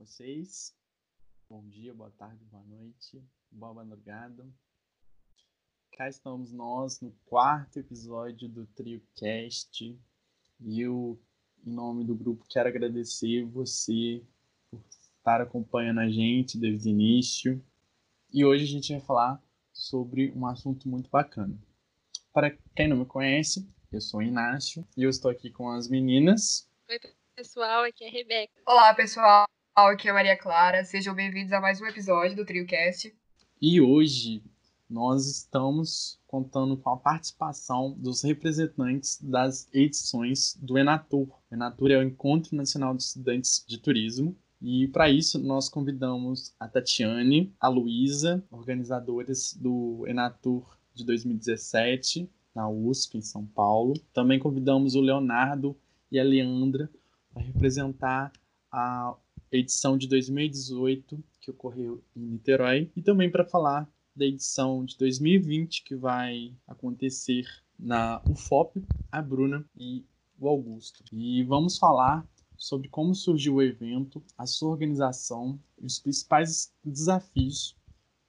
vocês. Bom dia, boa tarde, boa noite, boa madrugada. Cá estamos nós no quarto episódio do TrioCast. E eu, em nome do grupo, quero agradecer você por estar acompanhando a gente desde o início. E hoje a gente vai falar sobre um assunto muito bacana. Para quem não me conhece, eu sou o Inácio e eu estou aqui com as meninas. Oi, pessoal, aqui é a Rebeca. Olá, pessoal, aqui é a Maria Clara. Sejam bem-vindos a mais um episódio do TrioCast. E hoje nós estamos contando com a participação dos representantes das edições do Enatur. Enatur é o Encontro Nacional de Estudantes de Turismo, e para isso nós convidamos a Tatiane, a Luísa, organizadoras do Enatur de 2017 na USP em São Paulo. Também convidamos o Leonardo e a Leandra para representar a edição de 2018 que ocorreu em Niterói e também para falar da edição de 2020 que vai acontecer na UFOP, a Bruna e o Augusto. E vamos falar sobre como surgiu o evento, a sua organização e os principais desafios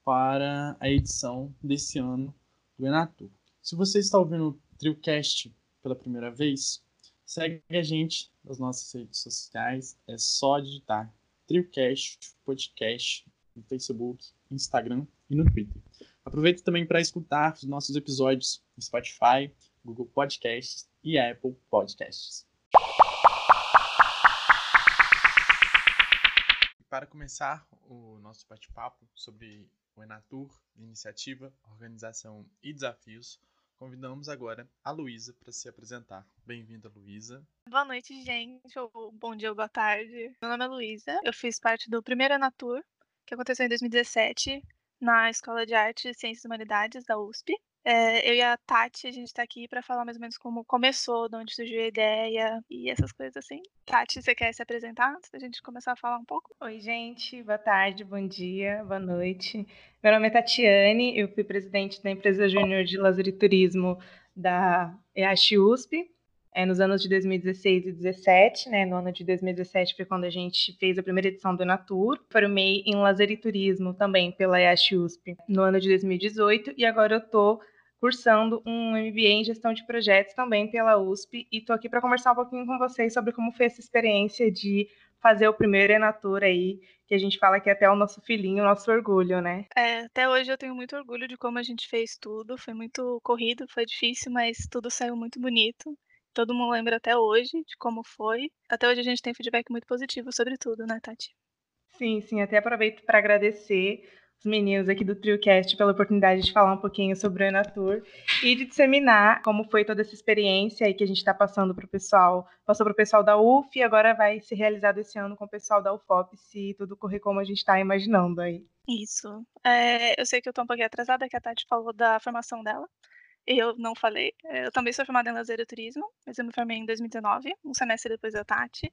para a edição desse ano do Enatur. Se você está ouvindo o TrioCast pela primeira vez, segue a gente nas nossas redes sociais. É só digitar TrioCast Podcast no Facebook, Instagram e no Twitter. Aproveite também para escutar os nossos episódios no Spotify, Google Podcasts e Apple Podcasts. Para começar o nosso bate-papo sobre o Enatur, iniciativa, organização e desafios, convidamos agora a Luísa para se apresentar. Bem-vinda, Luísa. Boa noite, gente, ou bom dia ou boa tarde. Meu nome é Luísa, eu fiz parte do primeiro Enatur, que aconteceu em 2017, na Escola de Arte e Ciências e Humanidades da USP. É, eu e a Tati, a gente está aqui para falar mais ou menos como começou, de onde surgiu a ideia e essas coisas assim. Tati, você quer se apresentar antes da gente começar a falar um pouco? Oi, gente, boa tarde, bom dia, boa noite. Meu nome é Tatiane, eu fui presidente da empresa Júnior de Lazer e Turismo da EASH USP. É, nos anos de 2016 e 2017, né? No ano de 2017 foi quando a gente fez a primeira edição do Natur. Formei em Lazer e Turismo também pela EASH USP no ano de 2018 e agora eu estou cursando um MBA em Gestão de Projetos também pela USP e estou aqui para conversar um pouquinho com vocês sobre como foi essa experiência de fazer o primeiro Enatur aí, que a gente fala que é até o nosso filhinho, o nosso orgulho, né? É, até hoje eu tenho muito orgulho de como a gente fez tudo. Foi muito corrido, foi difícil, mas tudo saiu muito bonito. Todo mundo lembra até hoje de como foi. Até hoje a gente tem feedback muito positivo sobre tudo, né, Tati? Sim, sim. Até aproveito para agradecer os meninos aqui do TrioCast pela oportunidade de falar um pouquinho sobre o Enatur e de disseminar como foi toda essa experiência aí que a gente está passando para o pessoal, passou para o pessoal da UF e agora vai ser realizado esse ano com o pessoal da UFOP, se tudo correr como a gente está imaginando aí. Isso. É, eu sei que eu estou um pouquinho atrasada, que a Tati falou da formação dela. Eu não falei. É, eu também sou formada em lazer e turismo, mas eu me formei em 2019, um semestre depois da Tati.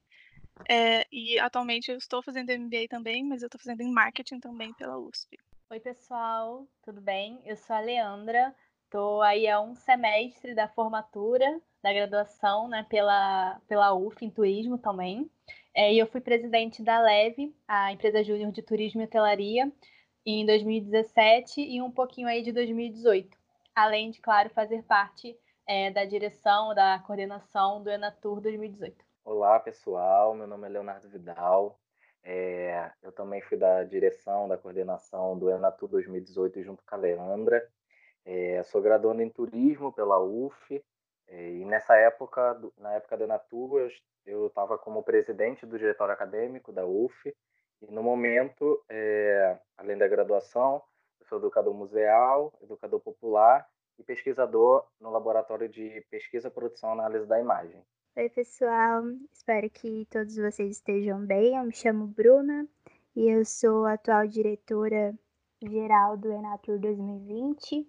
É, e atualmente eu estou fazendo MBA também, mas eu estou fazendo em marketing também pela USP. Oi, pessoal, tudo bem? Eu sou a Leandra, estou aí há um semestre da formatura, da graduação, né, pela, pela UF em turismo também. É, e eu fui presidente da Leve, a empresa júnior de turismo e hotelaria, em 2017 e um pouquinho aí de 2018. Além de, claro, fazer parte é, da direção, da coordenação do Enatur 2018. Olá, pessoal. Meu nome é Leonardo Vidal. É, eu também fui da direção, da coordenação do Enatur 2018 junto com a Leandra. É, sou graduando em turismo pela UF. É, e nessa época, na época do Enatur, eu estava como presidente do diretório acadêmico da UF. E no momento, é, além da graduação, eu sou educador museal, educador popular e pesquisador no Laboratório de Pesquisa, Produção e Análise da Imagem. Oi, pessoal. Espero que todos vocês estejam bem. Eu me chamo Bruna e eu sou atual diretora geral do Enatur 2020.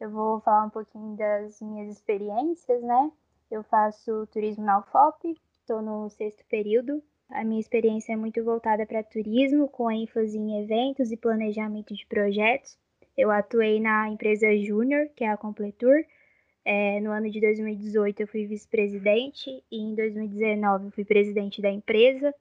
Eu vou falar um pouquinho das minhas experiências, né? Eu faço turismo na UFOP, estou no sexto período. A minha experiência é muito voltada para turismo, com ênfase em eventos e planejamento de projetos. Eu atuei na empresa Júnior, que é a Completur, é, no ano de 2018 eu fui vice-presidente e em 2019 eu fui presidente da empresa.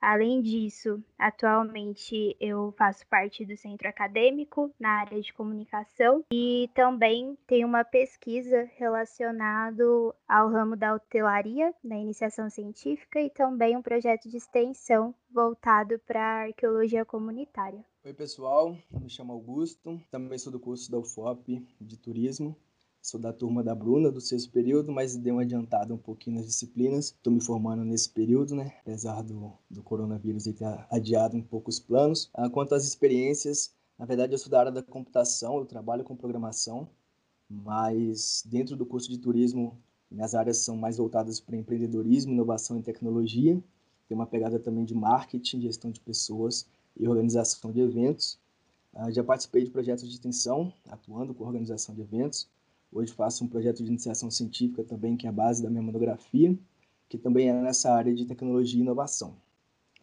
Além disso, atualmente eu faço parte do centro acadêmico na área de comunicação e também tenho uma pesquisa relacionada ao ramo da hotelaria, na iniciação científica, e também um projeto de extensão voltado para a arqueologia comunitária. Oi, pessoal. Me chamo Augusto, também sou do curso da UFOP de turismo Sou da turma da Bruna, do sexto período, mas dei uma adiantada um pouquinho nas disciplinas. Estou me formando nesse período, né? Apesar do, do coronavírus ter adiado um pouco os planos. Ah, quanto às experiências, na verdade eu sou da área da computação, eu trabalho com programação, mas dentro do curso de turismo, minhas áreas são mais voltadas para empreendedorismo, inovação e tecnologia. Tem uma pegada também de marketing, gestão de pessoas e organização de eventos. Ah, já participei de projetos de extensão, atuando com organização de eventos. Hoje faço um projeto de iniciação científica também, que é a base da minha monografia, que também é nessa área de tecnologia e inovação.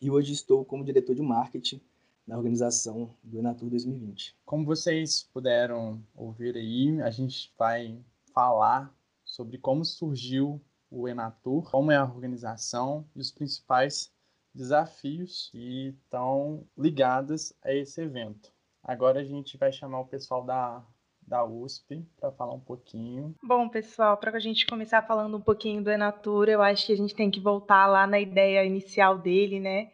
E hoje estou como diretor de marketing na organização do Enatur 2020. Como vocês puderam ouvir aí, a gente vai falar sobre como surgiu o Enatur, como é a organização e os principais desafios que estão ligados a esse evento. Agora a gente vai chamar o pessoal da da USP para falar um pouquinho. Bom, pessoal, para a gente começar falando um pouquinho do Enatura, eu acho que a gente tem que voltar lá na ideia inicial dele, né?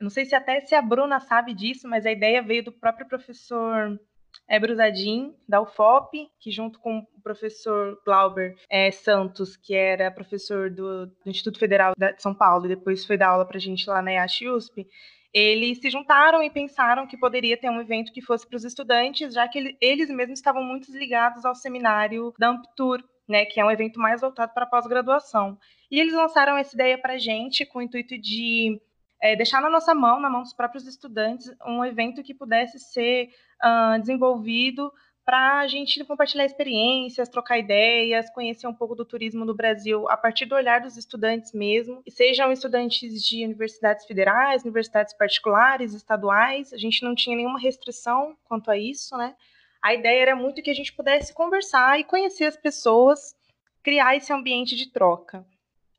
Não sei se até se a Bruna sabe disso, mas a ideia veio do próprio professor é, Brusadin, da UFOP, que junto com o professor Glauber é, Santos, que era professor do, do, Instituto Federal de São Paulo e depois foi dar aula para a gente lá na IASH USP, eles se juntaram e pensaram que poderia ter um evento que fosse para os estudantes, já que eles mesmos estavam muito ligados ao seminário da Amptur, né, que é um evento mais voltado para pós-graduação. E eles lançaram essa ideia para a gente com o intuito de é, deixar na nossa mão, na mão dos próprios estudantes, um evento que pudesse ser uh, desenvolvido para a gente compartilhar experiências, trocar ideias, conhecer um pouco do turismo no Brasil a partir do olhar dos estudantes mesmo, e sejam estudantes de universidades federais, universidades particulares, estaduais, a gente não tinha nenhuma restrição quanto a isso, né? A ideia era muito que a gente pudesse conversar e conhecer as pessoas, criar esse ambiente de troca.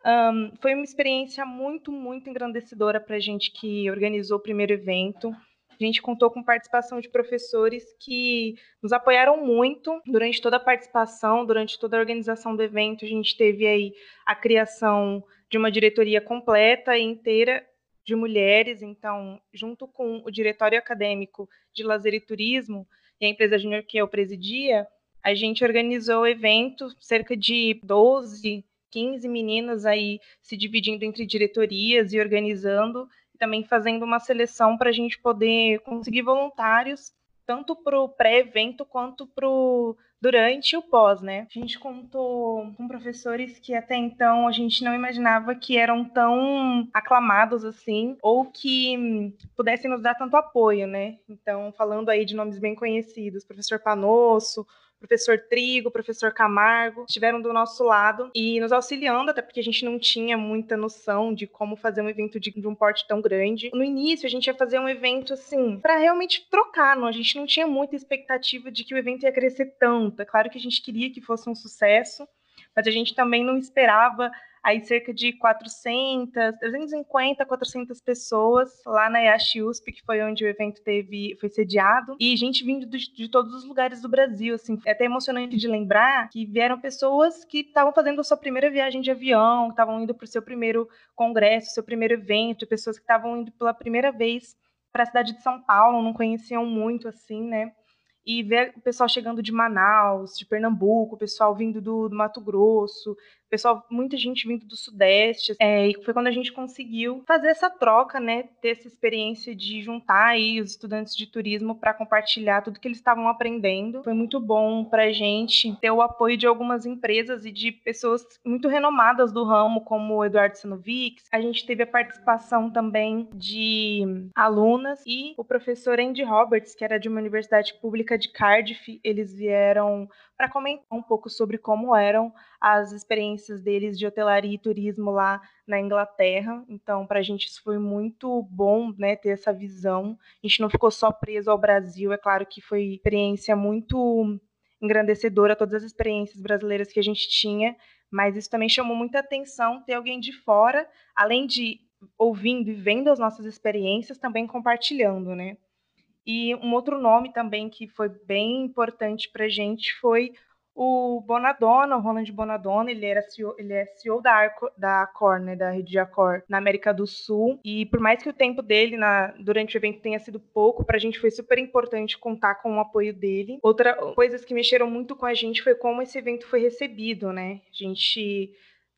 Um, foi uma experiência muito, muito engrandecedora para a gente que organizou o primeiro evento. A gente contou com participação de professores que nos apoiaram muito durante toda a participação, durante toda a organização do evento. A gente teve aí a criação de uma diretoria completa e inteira de mulheres, então, junto com o diretório acadêmico de lazer e turismo e a empresa júnior que eu presidia, a gente organizou o evento, cerca de 12, 15 meninas aí se dividindo entre diretorias e organizando, também fazendo uma seleção para a gente poder conseguir voluntários, tanto para o pré-evento quanto para o durante o pós, né? A gente contou com professores que até então a gente não imaginava que eram tão aclamados assim, ou que pudessem nos dar tanto apoio, né? Então, falando aí de nomes bem conhecidos, professor Panosso, professor Trigo, professor Camargo, estiveram do nosso lado e nos auxiliando, até porque a gente não tinha muita noção de como fazer um evento de, de um porte tão grande. No início, a gente ia fazer um evento assim, para realmente trocar, não? a gente não tinha muita expectativa de que o evento ia crescer tanto. É claro que a gente queria que fosse um sucesso, mas a gente também não esperava aí cerca de 400, 350, 400 pessoas lá na IASH USP, que foi onde o evento teve, foi sediado, e gente vindo de, de todos os lugares do Brasil, assim, é até emocionante de lembrar que vieram pessoas que estavam fazendo a sua primeira viagem de avião, estavam indo para o seu primeiro congresso, seu primeiro evento, pessoas que estavam indo pela primeira vez para a cidade de São Paulo, não conheciam muito assim, né? e ver o pessoal chegando de Manaus, de Pernambuco, o pessoal vindo do, do Mato Grosso, pessoal, muita gente vindo do Sudeste, é, e foi quando a gente conseguiu fazer essa troca, né, ter essa experiência de juntar aí os estudantes de turismo para compartilhar tudo que eles estavam aprendendo. Foi muito bom para a gente ter o apoio de algumas empresas e de pessoas muito renomadas do ramo, como o Eduardo Sanovics. A gente teve a participação também de alunas e o professor Andy Roberts, que era de uma universidade pública de Cardiff. Eles vieram para comentar um pouco sobre como eram as experiências deles de hotelaria e turismo lá na Inglaterra. Então, para a gente isso foi muito bom, né, ter essa visão. A gente não ficou só preso ao Brasil. É claro que foi experiência muito engrandecedora todas as experiências brasileiras que a gente tinha, mas isso também chamou muita atenção ter alguém de fora, além de ouvindo e vendo as nossas experiências, também compartilhando, né? E um outro nome também que foi bem importante para a gente foi o Bonadonna, o Ronald Bonadonna, ele, era CEO, ele é CEO da, Arco, da Accor, né, da rede de Accor, na América do Sul. E por mais que o tempo dele na, durante o evento tenha sido pouco, para a gente foi super importante contar com o apoio dele. Outra coisas que mexeram muito com a gente foi como esse evento foi recebido, né? A gente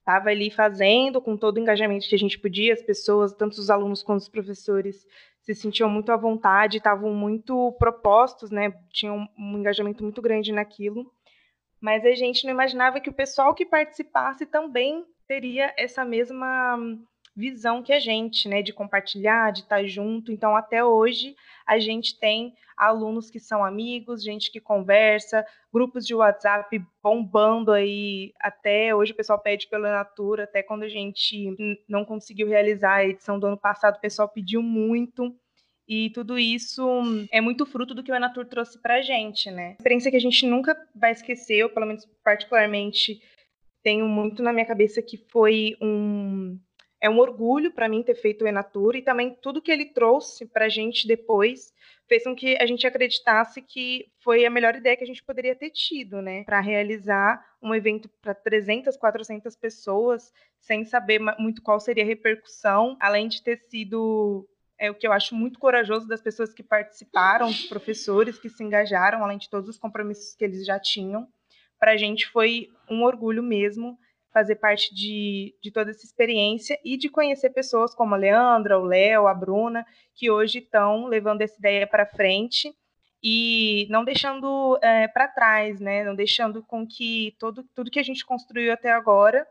estava ali fazendo com todo o engajamento que a gente podia, as pessoas, tanto os alunos quanto os professores, se sentiam muito à vontade, estavam muito propostos, né? Tinham um engajamento muito grande naquilo mas a gente não imaginava que o pessoal que participasse também teria essa mesma visão que a gente, né, de compartilhar, de estar junto. Então, até hoje, a gente tem alunos que são amigos, gente que conversa, grupos de WhatsApp bombando aí. Até hoje, o pessoal pede pela Natura, até quando a gente não conseguiu realizar a edição do ano passado, o pessoal pediu muito. E tudo isso é muito fruto do que o Enatur trouxe para a gente, né? Experiência que a gente nunca vai esquecer, eu, pelo menos particularmente, tenho muito na minha cabeça que foi um é um orgulho para mim ter feito o Enatur e também tudo que ele trouxe para a gente depois fez com que a gente acreditasse que foi a melhor ideia que a gente poderia ter tido, né, para realizar um evento para 300, 400 pessoas, sem saber muito qual seria a repercussão, além de ter sido é o que eu acho muito corajoso das pessoas que participaram, dos professores que se engajaram, além de todos os compromissos que eles já tinham. Para a gente foi um orgulho mesmo fazer parte de, de toda essa experiência e de conhecer pessoas como a Leandra, o Léo, a Bruna, que hoje estão levando essa ideia para frente e não deixando é, para trás, né? Não deixando com que todo, tudo que a gente construiu até agora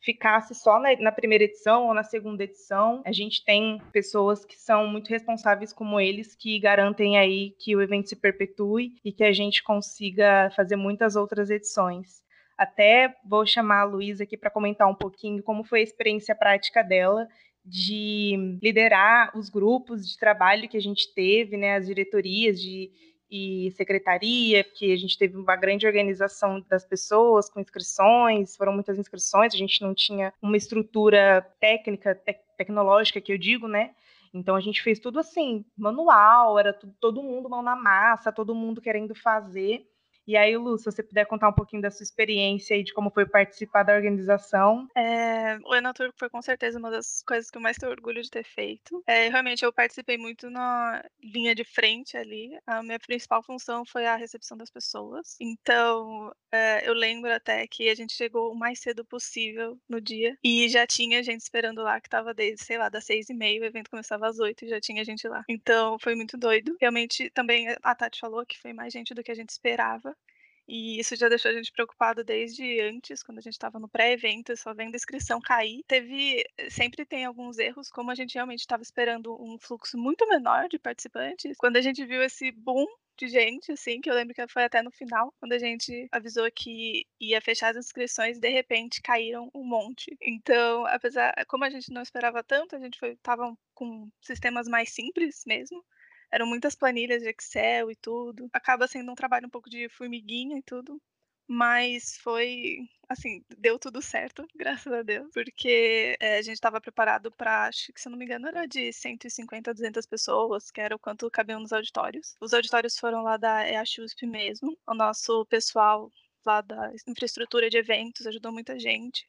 ficasse só na, na, primeira edição ou na segunda edição. A gente tem pessoas que são muito responsáveis como eles, que garantem aí que o evento se perpetue e que a gente consiga fazer muitas outras edições. Até vou chamar a Luísa aqui para comentar um pouquinho como foi a experiência prática dela de liderar os grupos de trabalho que a gente teve, né, as diretorias de e secretaria, porque a gente teve uma grande organização das pessoas com inscrições, foram muitas inscrições, a gente não tinha uma estrutura técnica, te tecnológica que eu digo, né? Então a gente fez tudo assim, manual, era tudo, todo mundo mão na massa, todo mundo querendo fazer. E aí, Lu, se você puder contar um pouquinho da sua experiência e de como foi participar da organização. É, o Enatur foi com certeza uma das coisas que eu mais tenho orgulho de ter feito. É, realmente, eu participei muito na linha de frente ali. A minha principal função foi a recepção das pessoas. Então, é, eu lembro até que a gente chegou o mais cedo possível no dia e já tinha gente esperando lá que estava desde, sei lá, das seis e meia, o evento começava às oito e já tinha gente lá. Então, foi muito doido. Realmente, também a Tati falou que foi mais gente do que a gente esperava. E isso já deixou a gente preocupado desde antes, quando a gente estava no pré-evento, só vendo a inscrição cair. Teve, sempre tem alguns erros, como a gente realmente estava esperando um fluxo muito menor de participantes. Quando a gente viu esse boom de gente, assim, que eu lembro que foi até no final, quando a gente avisou que ia fechar as inscrições, de repente caíram um monte. Então, apesar, como a gente não esperava tanto, a gente foi, tava com sistemas mais simples mesmo eram muitas planilhas de Excel e tudo. Acaba sendo um trabalho um pouco de formiguinha e tudo. Mas foi, assim, deu tudo certo, graças a Deus, porque é, a gente estava preparado para, acho que se eu não me engano, era de 150 a 200 pessoas, que era o quanto cabiam nos auditórios. Os auditórios foram lá da EASHUSP mesmo. O nosso pessoal lá da infraestrutura de eventos ajudou muita gente,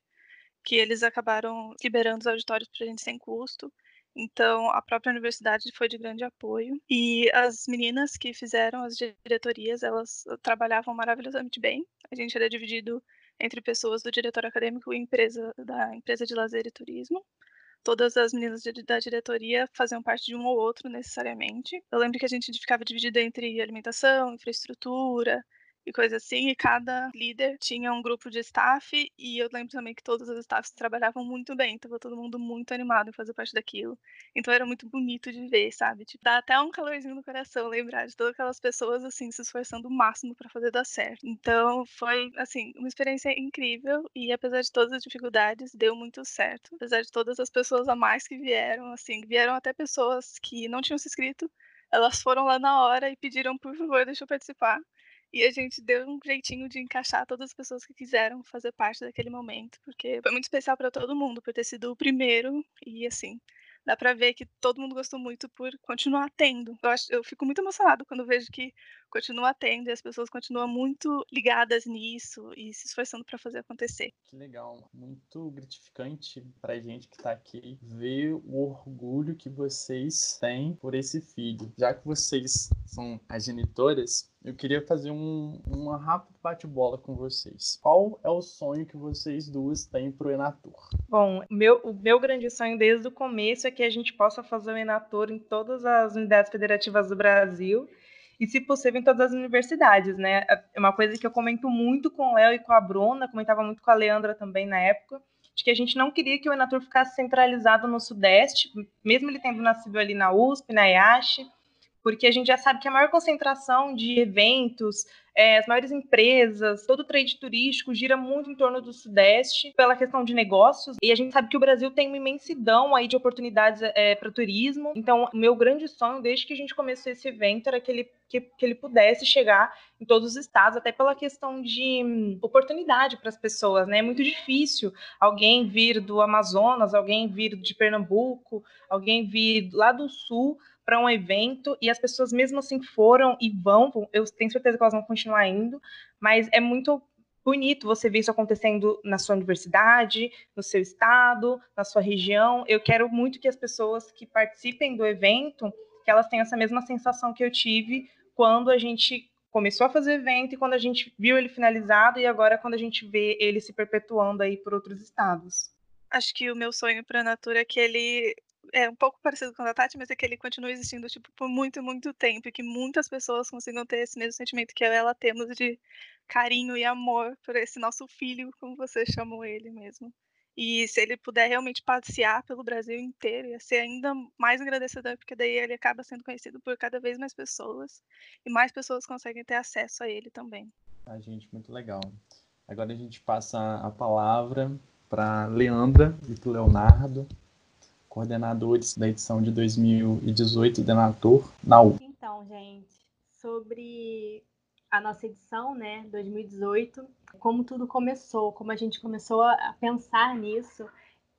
que eles acabaram liberando os auditórios para a gente sem custo. Então, a própria universidade foi de grande apoio. E as meninas que fizeram as diretorias, elas trabalhavam maravilhosamente bem. A gente era dividido entre pessoas do diretor acadêmico e empresa, da empresa de lazer e turismo. Todas as meninas da diretoria faziam parte de um ou outro necessariamente. Eu lembro que a gente ficava dividido entre alimentação, infraestrutura, e coisa assim, e cada líder tinha um grupo de staff, e eu lembro também que todos os staffs trabalhavam muito bem, tava todo mundo muito animado em fazer parte daquilo. Então era muito bonito de ver, sabe? Tipo, dá até um calorzinho no coração lembrar de todas aquelas pessoas, assim, se esforçando o máximo para fazer dar certo. Então foi, assim, uma experiência incrível, e apesar de todas as dificuldades, deu muito certo. Apesar de todas as pessoas a mais que vieram, assim, vieram até pessoas que não tinham se inscrito, elas foram lá na hora e pediram, por favor, deixa eu participar. E a gente deu um jeitinho de encaixar todas as pessoas que quiseram fazer parte daquele momento, porque foi muito especial para todo mundo por ter sido o primeiro e assim, dá pra ver que todo mundo gostou muito por continuar tendo. Eu, acho, eu fico muito emocionado quando vejo que continua tendo e as pessoas continuam muito ligadas nisso e se esforçando para fazer acontecer. Que legal, muito gratificante pra gente que tá aqui ver o orgulho que vocês têm por esse filho. Já que vocês são as genitoras, eu queria fazer um, um rápido bate-bola com vocês. Qual é o sonho que vocês duas têm pro Enator? Bom, meu, o meu grande sonho desde o começo é que a gente possa fazer o Enator em todas as unidades federativas do Brasil e, se possível, em todas as universidades, né? É uma coisa que eu comento muito com o Léo e com a Bruna, comentava muito com a Leandra também na época, de que a gente não queria que o Enator ficasse centralizado no Sudeste, mesmo ele tendo nascido ali na USP, na IASH, porque a gente já sabe que a maior concentração de eventos, é, as maiores empresas, todo o trade turístico gira muito em torno do Sudeste pela questão de negócios. E a gente sabe que o Brasil tem uma imensidão aí de oportunidades é, para turismo. Então, o meu grande sonho, desde que a gente começou esse evento, era que ele, que, que ele pudesse chegar em todos os estados, até pela questão de hum, oportunidade para as pessoas, né? É muito difícil alguém vir do Amazonas, alguém vir de Pernambuco, alguém vir lá do Sul para um evento e as pessoas mesmo assim foram e vão, eu tenho certeza que elas vão continuar indo, mas é muito bonito você ver isso acontecendo na sua universidade, no seu estado, na sua região. Eu quero muito que as pessoas que participem do evento, que elas tenham essa mesma sensação que eu tive quando a gente começou a fazer evento e quando a gente viu ele finalizado e agora quando a gente vê ele se perpetuando aí por outros estados. Acho que o meu sonho para a Natura é que ele é um pouco parecido com o da Tati, mas é que ele continua existindo tipo, por muito, muito tempo e que muitas pessoas consigam ter esse mesmo sentimento que eu e ela temos de carinho e amor por esse nosso filho, como vocês chamam ele mesmo. E se ele puder realmente passear pelo Brasil inteiro, ia ser ainda mais agradecedor, porque daí ele acaba sendo conhecido por cada vez mais pessoas e mais pessoas conseguem ter acesso a ele também. A gente, muito legal. Agora a gente passa a palavra para Leandra e para Leonardo coordenadores da edição de 2018 da Natur na U. Então, gente, sobre a nossa edição, né, 2018, como tudo começou, como a gente começou a pensar nisso.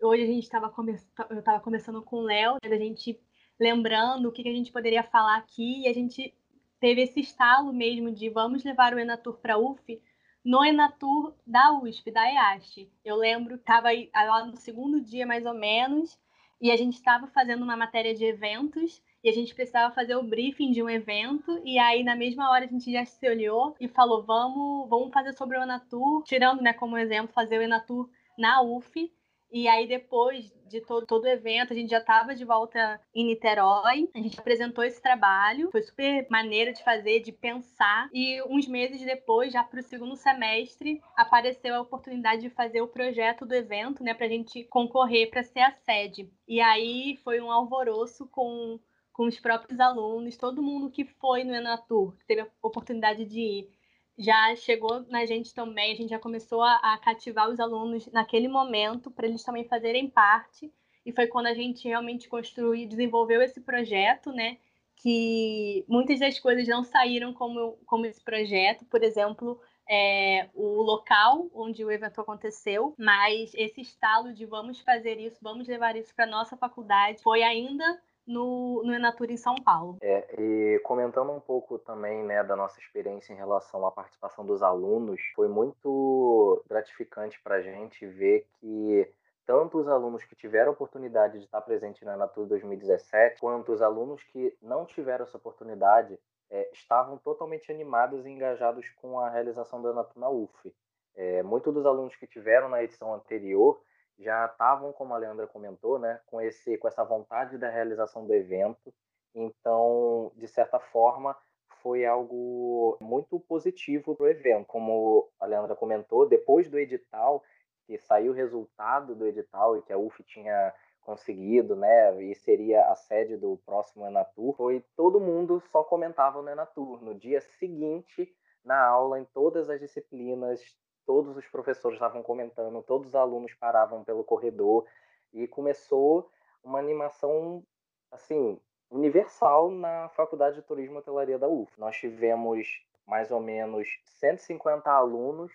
Hoje a gente estava come... eu estava conversando com o Léo, a gente lembrando o que a gente poderia falar aqui e a gente teve esse estalo mesmo de vamos levar o Enatur para UF no Enatur da USP, da EAST. Eu lembro, estava lá no segundo dia mais ou menos, e a gente estava fazendo uma matéria de eventos e a gente precisava fazer o briefing de um evento e aí na mesma hora a gente já se olhou e falou vamos vamos fazer sobre o Enatur, tirando né como exemplo fazer o Enatur na UF e aí, depois de todo, todo o evento, a gente já estava de volta em Niterói. A gente apresentou esse trabalho. Foi super maneiro de fazer, de pensar. E uns meses depois, já para o segundo semestre, apareceu a oportunidade de fazer o projeto do evento, né? Para a gente concorrer para ser a sede. E aí foi um alvoroço com com os próprios alunos, todo mundo que foi no Enatur, que teve a oportunidade de ir já chegou na gente também, a gente já começou a, a cativar os alunos naquele momento para eles também fazerem parte. E foi quando a gente realmente construiu, desenvolveu esse projeto, né? Que muitas das coisas não saíram como, como esse projeto, por exemplo, é, o local onde o evento aconteceu, mas esse estalo de vamos fazer isso, vamos levar isso para nossa faculdade, foi ainda no, no Enatura em São Paulo. É, e comentando um pouco também né, da nossa experiência em relação à participação dos alunos, foi muito gratificante para a gente ver que tanto os alunos que tiveram a oportunidade de estar presente na Enatura 2017, quanto os alunos que não tiveram essa oportunidade, é, estavam totalmente animados e engajados com a realização do Enatur na UF. É, Muitos dos alunos que tiveram na edição anterior já estavam, como a Leandra comentou, né, com esse com essa vontade da realização do evento. Então, de certa forma, foi algo muito positivo para o evento. Como a Leandra comentou, depois do edital, que saiu o resultado do edital e que a UF tinha conseguido, né, e seria a sede do próximo Enatur, foi todo mundo só comentava no Enatur. No dia seguinte, na aula, em todas as disciplinas, todos os professores estavam comentando, todos os alunos paravam pelo corredor e começou uma animação assim universal na Faculdade de Turismo e Hotelaria da UF. Nós tivemos mais ou menos 150 alunos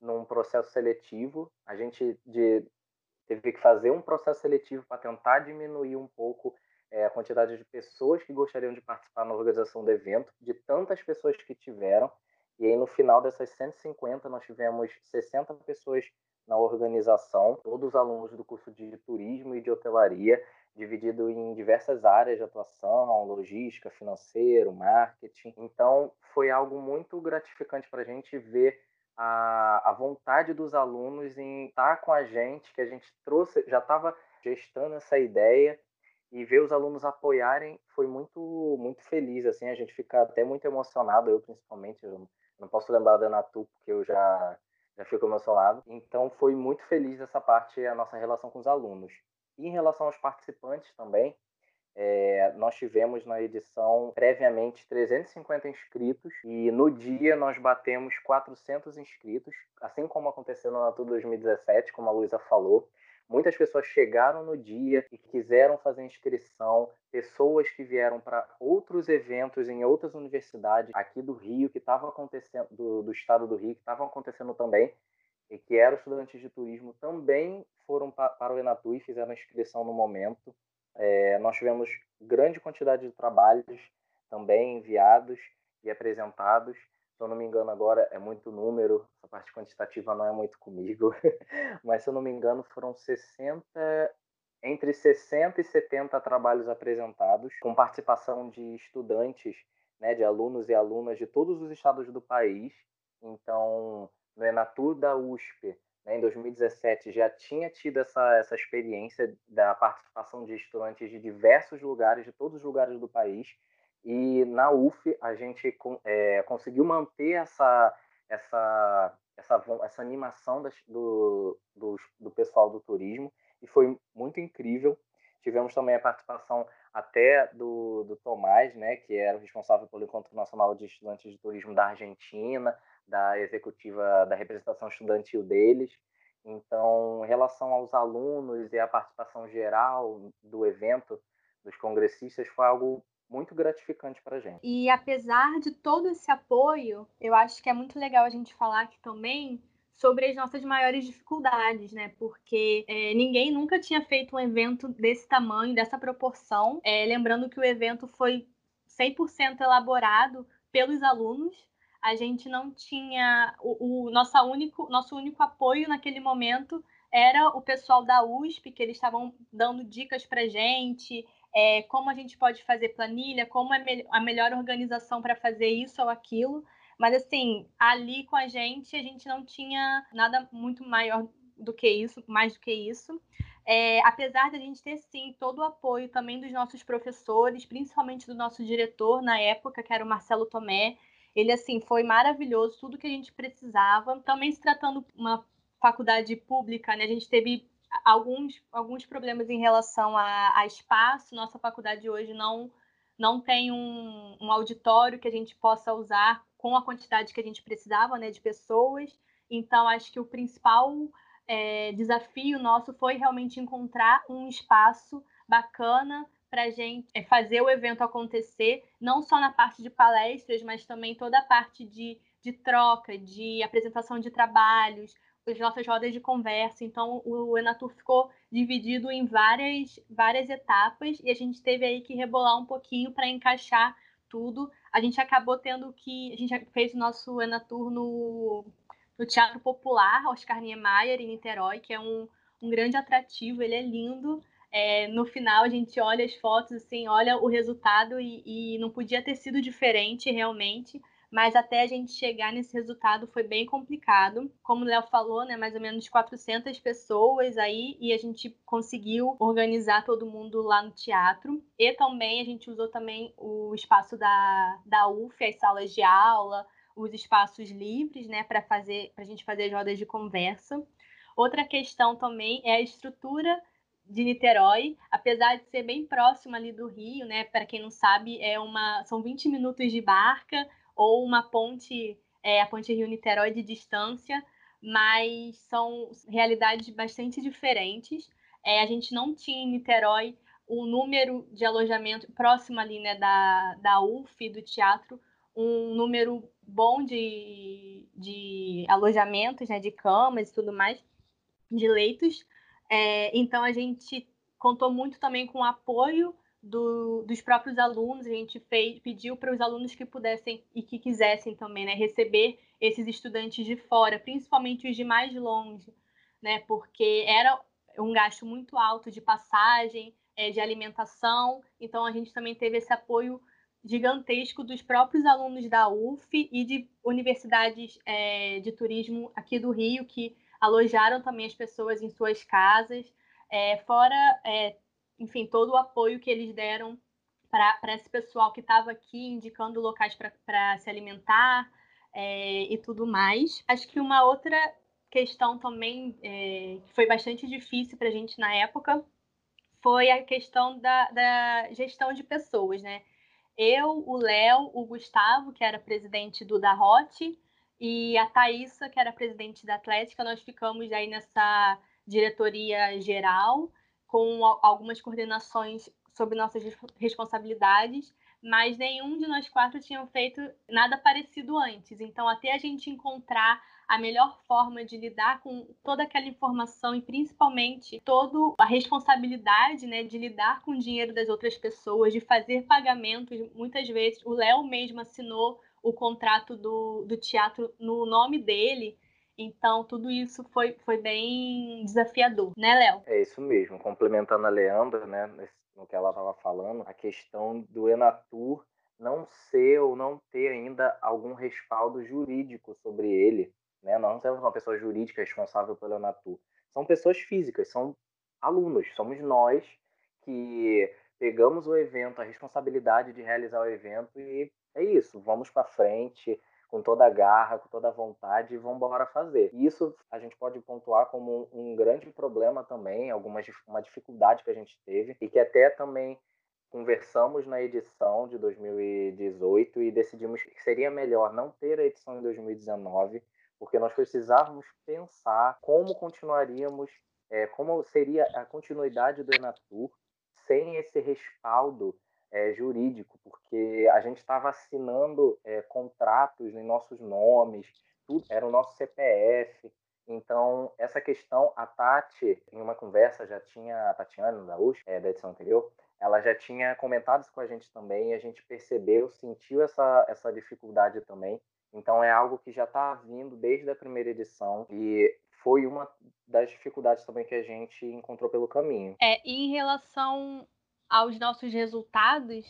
num processo seletivo. A gente de teve que fazer um processo seletivo para tentar diminuir um pouco é, a quantidade de pessoas que gostariam de participar na organização do evento, de tantas pessoas que tiveram. E aí, no final dessas 150, nós tivemos 60 pessoas na organização, todos os alunos do curso de turismo e de hotelaria, dividido em diversas áreas de atuação, logística, financeiro, marketing. Então, foi algo muito gratificante para a gente ver a, a vontade dos alunos em estar com a gente, que a gente trouxe, já estava gestando essa ideia e ver os alunos apoiarem foi muito muito feliz assim a gente fica até muito emocionado eu principalmente eu não posso lembrar da Natu porque eu já já fico emocionado então foi muito feliz essa parte a nossa relação com os alunos e em relação aos participantes também é, nós tivemos na edição previamente 350 inscritos e no dia nós batemos 400 inscritos, assim como aconteceu no Natura 2017, como a Luísa falou. Muitas pessoas chegaram no dia e quiseram fazer inscrição, pessoas que vieram para outros eventos em outras universidades aqui do Rio, que estavam acontecendo, do, do estado do Rio, que estavam acontecendo também, e que eram estudantes de turismo, também foram pa, para o Enatu e fizeram inscrição no momento. É, nós tivemos grande quantidade de trabalhos também enviados e apresentados. Se eu não me engano, agora é muito número, essa parte quantitativa não é muito comigo, mas se eu não me engano, foram 60, entre 60 e 70 trabalhos apresentados, com participação de estudantes, né, de alunos e alunas de todos os estados do país. Então, no Enatur da USP, né, em 2017 já tinha tido essa, essa experiência da participação de estudantes de diversos lugares, de todos os lugares do país. E na UF a gente é, conseguiu manter essa, essa, essa, essa animação das, do, do, do pessoal do turismo e foi muito incrível. Tivemos também a participação até do, do Tomás, né, que era o responsável pelo Encontro Nacional de Estudantes de Turismo da Argentina, da executiva da representação estudantil deles. Então, em relação aos alunos e a participação geral do evento dos congressistas, foi algo muito gratificante para gente. E apesar de todo esse apoio, eu acho que é muito legal a gente falar aqui também sobre as nossas maiores dificuldades, né? Porque é, ninguém nunca tinha feito um evento desse tamanho, dessa proporção. É, lembrando que o evento foi 100% elaborado pelos alunos a gente não tinha o, o nosso único nosso único apoio naquele momento era o pessoal da USP que eles estavam dando dicas para gente é, como a gente pode fazer planilha como é me a melhor organização para fazer isso ou aquilo mas assim ali com a gente a gente não tinha nada muito maior do que isso mais do que isso é, apesar de a gente ter sim todo o apoio também dos nossos professores, principalmente do nosso diretor na época, que era o Marcelo Tomé, ele, assim, foi maravilhoso, tudo que a gente precisava. Também se tratando uma faculdade pública, né? A gente teve alguns, alguns problemas em relação a, a espaço. Nossa faculdade hoje não, não tem um, um auditório que a gente possa usar com a quantidade que a gente precisava, né? De pessoas. Então, acho que o principal é, desafio nosso foi realmente encontrar um espaço bacana para a gente é, fazer o evento acontecer, não só na parte de palestras, mas também toda a parte de, de troca, de apresentação de trabalhos, as nossas rodas de conversa. Então, o Enatur ficou dividido em várias, várias etapas e a gente teve aí que rebolar um pouquinho para encaixar tudo. A gente acabou tendo que. A gente fez o nosso Enatur no, no Teatro Popular, Oscar Niemeyer, em Niterói, que é um, um grande atrativo, ele é lindo. É, no final a gente olha as fotos, assim, olha o resultado e, e não podia ter sido diferente realmente mas até a gente chegar nesse resultado foi bem complicado. Como o Léo falou, né, mais ou menos 400 pessoas aí, e a gente conseguiu organizar todo mundo lá no teatro. E também a gente usou também o espaço da, da UF, as salas de aula, os espaços livres, né, para fazer, para a gente fazer as rodas de conversa. Outra questão também é a estrutura de Niterói, apesar de ser bem próximo ali do Rio, né? Para quem não sabe, é uma são 20 minutos de barca ou uma ponte, é, a ponte Rio-Niterói de distância, mas são realidades bastante diferentes. É, a gente não tinha em Niterói o número de alojamento próximo ali, né, da, da UF, do teatro, um número bom de, de alojamentos, né, de camas e tudo mais, de leitos, É, então a gente contou muito também com o apoio do, dos próprios alunos, a gente fez, pediu para os alunos que pudessem e que quisessem também né, receber esses estudantes de fora, principalmente os de mais longe, né, porque era um gasto muito alto de passagem, é, de alimentação, então a gente também teve esse apoio gigantesco dos próprios alunos da UF e de universidades é, de turismo aqui do Rio, que alojaram também as pessoas em suas casas, é, fora é, enfim, todo o apoio que eles deram para esse pessoal que estava aqui indicando locais para se alimentar é, e tudo mais. Acho que uma outra questão também é, que foi bastante difícil para a gente na época foi a questão da, da gestão de pessoas, né? Eu, o Léo, o Gustavo, que era presidente do Darrote, e a Thaisa, que era presidente da Atlética, nós ficamos aí nessa diretoria geral com algumas coordenações sobre nossas responsabilidades, mas nenhum de nós quatro tinham feito nada parecido antes. Então, até a gente encontrar a melhor forma de lidar com toda aquela informação e principalmente toda a responsabilidade né, de lidar com o dinheiro das outras pessoas, de fazer pagamentos. Muitas vezes, o Léo mesmo assinou o contrato do, do teatro no nome dele. Então, tudo isso foi, foi bem desafiador, né, Léo? É isso mesmo. Complementando a Leandra, né, no que ela estava falando, a questão do Enatur não ser ou não ter ainda algum respaldo jurídico sobre ele. Né? Nós não temos uma pessoa jurídica responsável pelo Enatur. São pessoas físicas, são alunos, somos nós que pegamos o evento, a responsabilidade de realizar o evento e é isso, vamos para frente, com toda a garra, com toda a vontade e vamos embora fazer. E isso a gente pode pontuar como um grande problema também, alguma uma dificuldade que a gente teve e que até também conversamos na edição de 2018 e decidimos que seria melhor não ter a edição em 2019, porque nós precisávamos pensar como continuaríamos, é, como seria a continuidade do Enatur sem esse respaldo é, jurídico, porque a gente estava assinando é, contratos em nossos nomes, tudo era o nosso CPF. Então, essa questão, a Tati, em uma conversa, já tinha, a Tatiana da USP, é, da edição anterior, ela já tinha comentado isso com a gente também, e a gente percebeu, sentiu essa, essa dificuldade também. Então, é algo que já está vindo desde a primeira edição, e foi uma das dificuldades também que a gente encontrou pelo caminho. É, em relação aos nossos resultados,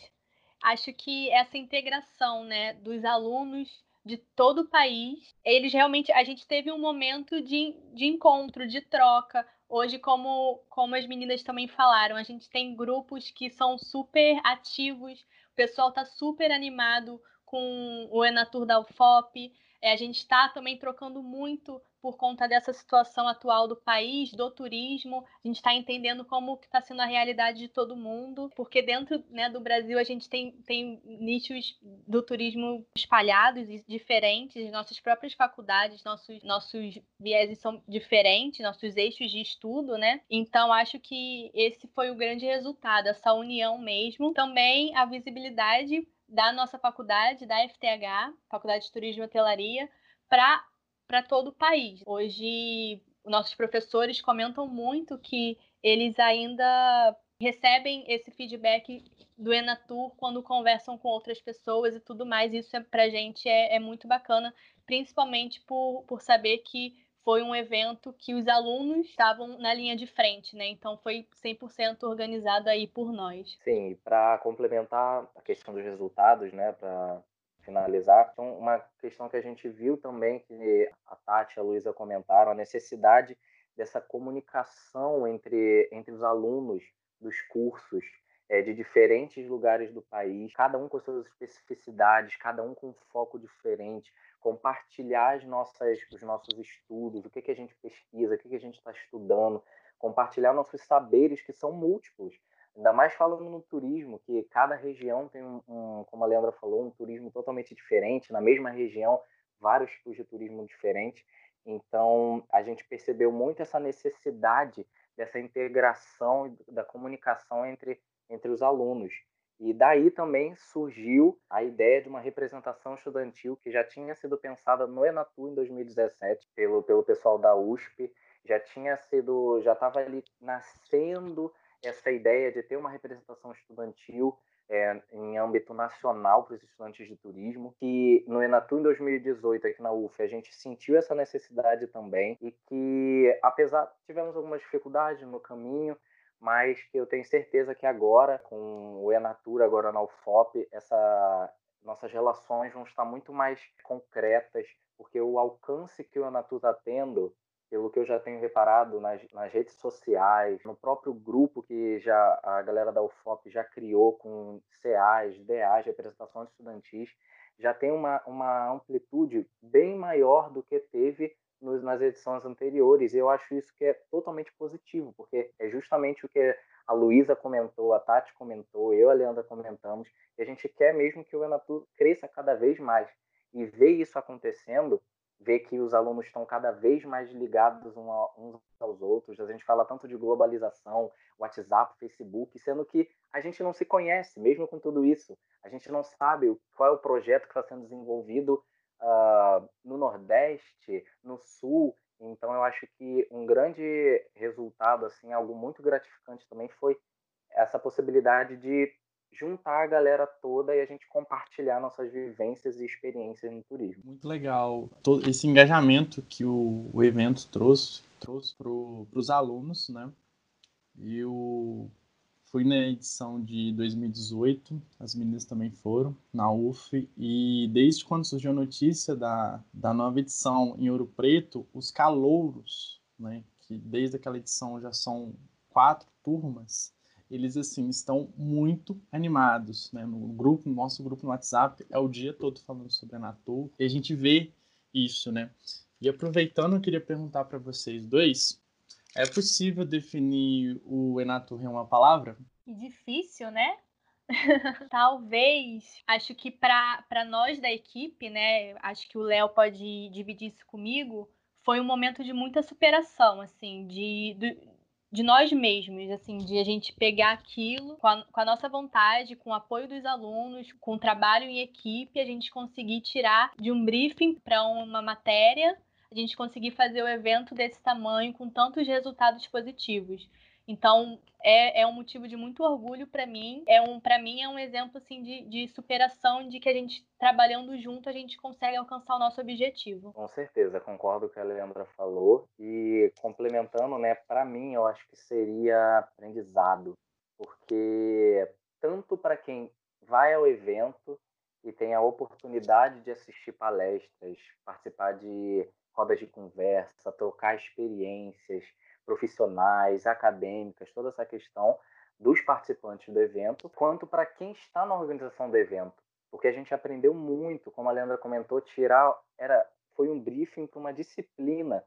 acho que essa integração né, dos alunos de todo o país, eles realmente. A gente teve um momento de, de encontro, de troca. Hoje, como, como as meninas também falaram, a gente tem grupos que são super ativos, o pessoal está super animado com o Enatur da UFOP. É, a gente está também trocando muito por conta dessa situação atual do país, do turismo. A gente está entendendo como está sendo a realidade de todo mundo, porque dentro né, do Brasil a gente tem, tem nichos do turismo espalhados e diferentes, nossas próprias faculdades, nossos, nossos vieses são diferentes, nossos eixos de estudo, né? Então acho que esse foi o grande resultado, essa união mesmo. Também a visibilidade da nossa faculdade, da FTH, Faculdade de Turismo e Hotelaria, para todo o país. Hoje, nossos professores comentam muito que eles ainda recebem esse feedback do Enatur quando conversam com outras pessoas e tudo mais. Isso é, para a gente é, é, muito bacana, principalmente por, por saber que foi um evento que os alunos estavam na linha de frente, né? Então foi 100% organizado aí por nós. Sim, para complementar a questão dos resultados, né, para finalizar, então, uma questão que a gente viu também, que a Tati e a Luísa comentaram, a necessidade dessa comunicação entre, entre os alunos dos cursos é, de diferentes lugares do país, cada um com suas especificidades, cada um com um foco diferente, compartilhar as nossas, os nossos estudos, o que, que a gente pesquisa, o que, que a gente está estudando, compartilhar nossos saberes que são múltiplos. Ainda mais falando no turismo, que cada região tem um, um, como a Leandra falou, um turismo totalmente diferente, na mesma região, vários tipos de turismo diferentes. Então, a gente percebeu muito essa necessidade dessa integração da comunicação entre, entre os alunos. E daí também surgiu a ideia de uma representação estudantil que já tinha sido pensada no Enatu em 2017 pelo, pelo pessoal da USP já tinha sido, já estava ali nascendo essa ideia de ter uma representação estudantil é, em âmbito nacional para os estudantes de turismo, que no Enatu em 2018 aqui na UF a gente sentiu essa necessidade também e que apesar tivemos algumas dificuldades no caminho, mas que eu tenho certeza que agora com o Enatur agora na UFOP essa nossas relações vão estar muito mais concretas porque o alcance que o Enatur está tendo pelo que eu já tenho reparado nas, nas, redes sociais, no próprio grupo que já a galera da UFOP já criou com CAs, DAs, representações estudantis, já tem uma, uma amplitude bem maior do que teve nos, nas edições anteriores. Eu acho isso que é totalmente positivo, porque é justamente o que a Luísa comentou, a Tati comentou, eu e a Leandra comentamos, e a gente quer mesmo que o Enatu cresça cada vez mais. E ver isso acontecendo ver que os alunos estão cada vez mais ligados uns aos outros. A gente fala tanto de globalização, WhatsApp, Facebook, sendo que a gente não se conhece, mesmo com tudo isso. A gente não sabe qual é o projeto que está sendo desenvolvido uh, no Nordeste, no Sul. Então, eu acho que um grande resultado, assim, algo muito gratificante também foi essa possibilidade de juntar a galera toda e a gente compartilhar nossas vivências e experiências no turismo. Muito legal. Todo esse engajamento que o, o evento trouxe, trouxe para os alunos, né? Eu fui na edição de 2018, as meninas também foram, na UF, e desde quando surgiu a notícia da, da nova edição em Ouro Preto, os calouros, né? Que desde aquela edição já são quatro turmas, eles assim estão muito animados, né? No grupo, no nosso grupo no WhatsApp, é o dia todo falando sobre a Natur, e a gente vê isso, né? E aproveitando, eu queria perguntar para vocês dois, é possível definir o Enatur em uma palavra? Que difícil, né? Talvez, acho que para nós da equipe, né, acho que o Léo pode dividir isso comigo, foi um momento de muita superação, assim, de, de nós mesmos, assim, de a gente pegar aquilo com a, com a, nossa vontade, com o apoio dos alunos, com o trabalho em equipe, a gente conseguir tirar de um briefing para uma matéria, gente conseguir fazer o evento desse tamanho com tantos resultados positivos. Então, é, é um motivo de muito orgulho para mim. É um, para mim é um exemplo assim de, de superação, de que a gente trabalhando junto a gente consegue alcançar o nosso objetivo. Com certeza, concordo com o que a Leandra falou e complementando, né? Para mim, eu acho que seria aprendizado, porque tanto para quem vai ao evento e tem a oportunidade de assistir palestras, participar de rodas de conversa, trocar experiências, profissionais, acadêmicas, toda essa questão dos participantes do evento, quanto para quem está na organização do evento. Porque a gente aprendeu muito, como a Leandra comentou, tirar era foi um briefing para uma disciplina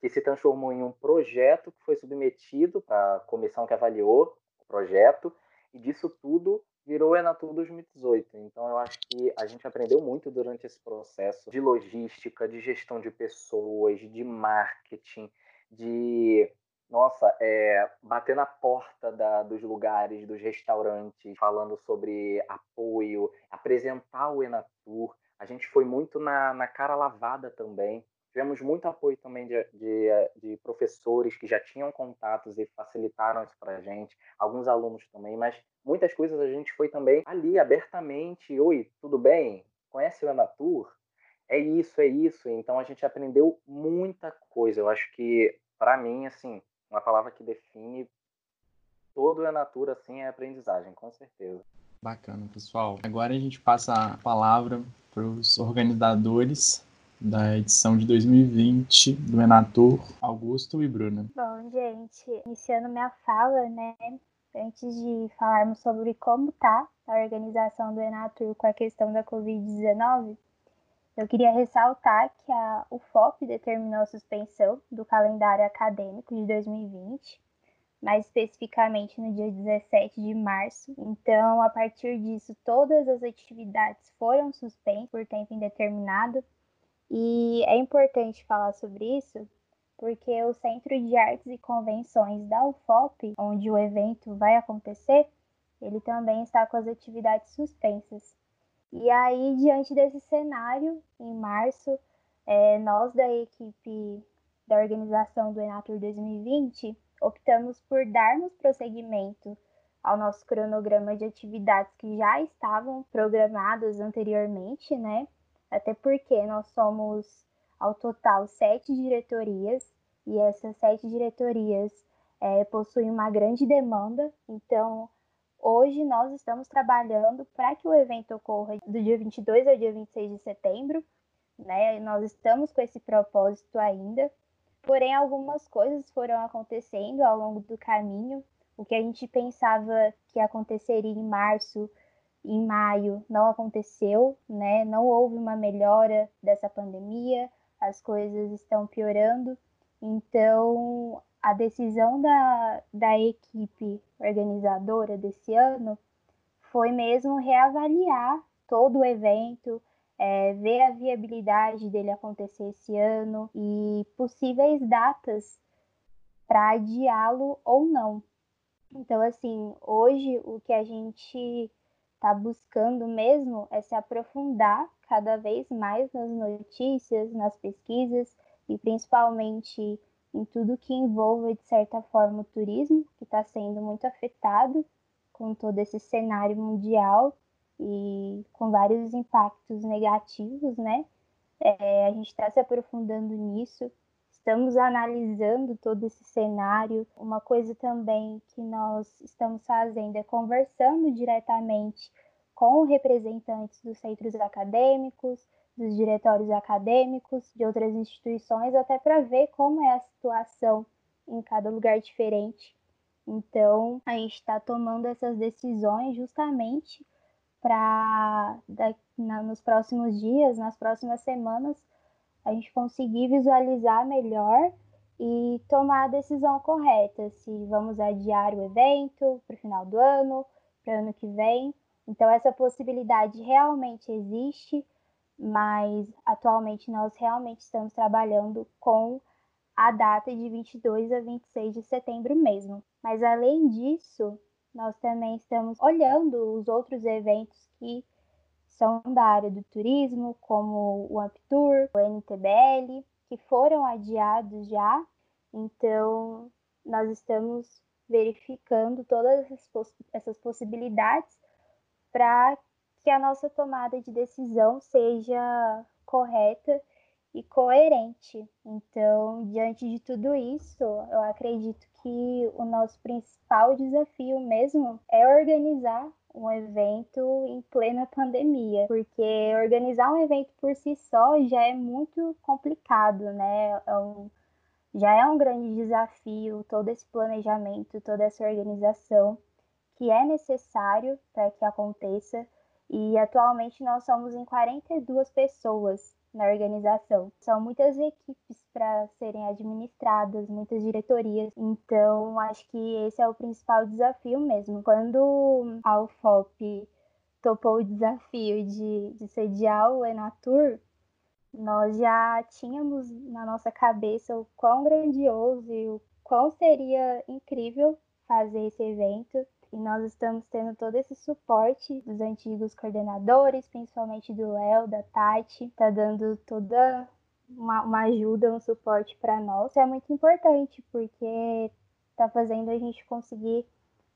que se transformou em um projeto que foi submetido para a comissão que avaliou o projeto, e disso tudo virou o Enatur 2018. Então eu acho que a gente aprendeu muito durante esse processo de logística, de gestão de pessoas, de marketing, de nossa, é, bater na porta da, dos lugares, dos restaurantes, falando sobre apoio, apresentar o Enatur. A gente foi muito na, na cara lavada também. Tivemos muito apoio também de, de, de professores que já tinham contatos e facilitaram isso para a gente, alguns alunos também, mas muitas coisas a gente foi também ali abertamente. Oi, tudo bem? Conhece o Enatur? É isso, é isso. Então a gente aprendeu muita coisa. Eu acho que, para mim, assim, uma palavra que define todo a natura assim é aprendizagem, com certeza. Bacana, pessoal. Agora a gente passa a palavra para os organizadores da edição de 2020 do Enatur, Augusto e Bruna. Bom, gente, iniciando minha fala, né, antes de falarmos sobre como tá a organização do Enatur com a questão da Covid-19, eu queria ressaltar que a UFOP determinou a suspensão do calendário acadêmico de 2020, mais especificamente no dia 17 de março. Então, a partir disso, todas as atividades foram suspensas por tempo indeterminado. E é importante falar sobre isso porque o Centro de Artes e Convenções da UFOP, onde o evento vai acontecer, ele também está com as atividades suspensas. E aí, diante desse cenário, em março, é, nós da equipe da organização do Enatur 2020, optamos por darmos prosseguimento ao nosso cronograma de atividades que já estavam programadas anteriormente, né? Até porque nós somos, ao total, sete diretorias, e essas sete diretorias é, possuem uma grande demanda, então hoje nós estamos trabalhando para que o evento ocorra do dia 22 ao dia 26 de setembro, né? Nós estamos com esse propósito ainda, porém algumas coisas foram acontecendo ao longo do caminho. O que a gente pensava que aconteceria em março, em maio, não aconteceu, né? Não houve uma melhora dessa pandemia, as coisas estão piorando. Então, a decisão da, da equipe organizadora desse ano foi mesmo reavaliar todo o evento, é, ver a viabilidade dele acontecer esse ano e possíveis datas para adiá-lo ou não. Então, assim, hoje o que a gente está buscando mesmo é se aprofundar cada vez mais nas notícias, nas pesquisas e principalmente em tudo que envolva, de certa forma, o turismo, que está sendo muito afetado com todo esse cenário mundial e com vários impactos negativos, né? É, a gente está se aprofundando nisso, estamos analisando todo esse cenário. Uma coisa também que nós estamos fazendo é conversando diretamente com representantes dos centros acadêmicos, dos diretórios acadêmicos, de outras instituições, até para ver como é a situação em cada lugar diferente. Então, a gente está tomando essas decisões justamente para nos próximos dias, nas próximas semanas, a gente conseguir visualizar melhor e tomar a decisão correta, se vamos adiar o evento para o final do ano, para o ano que vem. Então, essa possibilidade realmente existe, mas atualmente nós realmente estamos trabalhando com a data de 22 a 26 de setembro mesmo. Mas além disso, nós também estamos olhando os outros eventos que são da área do turismo, como o Amptour, o NTBL, que foram adiados já. Então, nós estamos verificando todas essas possibilidades para que a nossa tomada de decisão seja correta e coerente. Então, diante de tudo isso, eu acredito que o nosso principal desafio mesmo é organizar um evento em plena pandemia, porque organizar um evento por si só já é muito complicado, né? É um, já é um grande desafio todo esse planejamento, toda essa organização que é necessário para que aconteça. E atualmente nós somos em 42 pessoas na organização. São muitas equipes para serem administradas, muitas diretorias. Então, acho que esse é o principal desafio mesmo. Quando a UFOP topou o desafio de, de sediar o Enatur, nós já tínhamos na nossa cabeça o quão grandioso e o quão seria incrível fazer esse evento e nós estamos tendo todo esse suporte dos antigos coordenadores, principalmente do Léo, da Tati, tá dando toda uma, uma ajuda, um suporte para nós. Isso é muito importante, porque tá fazendo a gente conseguir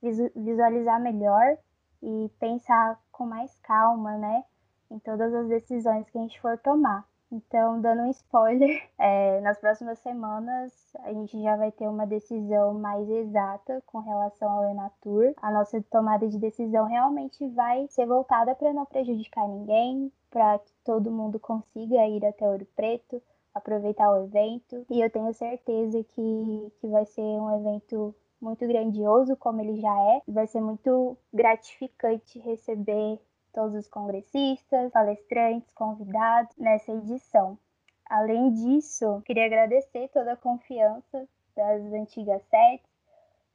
visualizar melhor e pensar com mais calma, né, em todas as decisões que a gente for tomar. Então, dando um spoiler, é, nas próximas semanas a gente já vai ter uma decisão mais exata com relação ao Enatur. A nossa tomada de decisão realmente vai ser voltada para não prejudicar ninguém, para que todo mundo consiga ir até Ouro Preto, aproveitar o evento. E eu tenho certeza que, que vai ser um evento muito grandioso, como ele já é. Vai ser muito gratificante receber todos os congressistas, palestrantes, convidados nessa edição. Além disso, queria agradecer toda a confiança das antigas sedes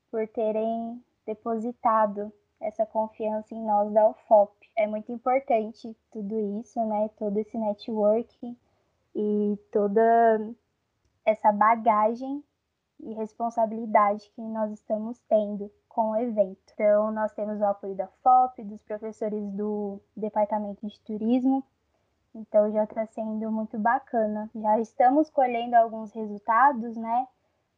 por terem depositado essa confiança em nós da UFOP. É muito importante tudo isso, né? Todo esse networking e toda essa bagagem e responsabilidade que nós estamos tendo com o evento. Então, nós temos o apoio da FOP, dos professores do Departamento de Turismo, Então já está sendo muito bacana. Já estamos colhendo alguns resultados, né?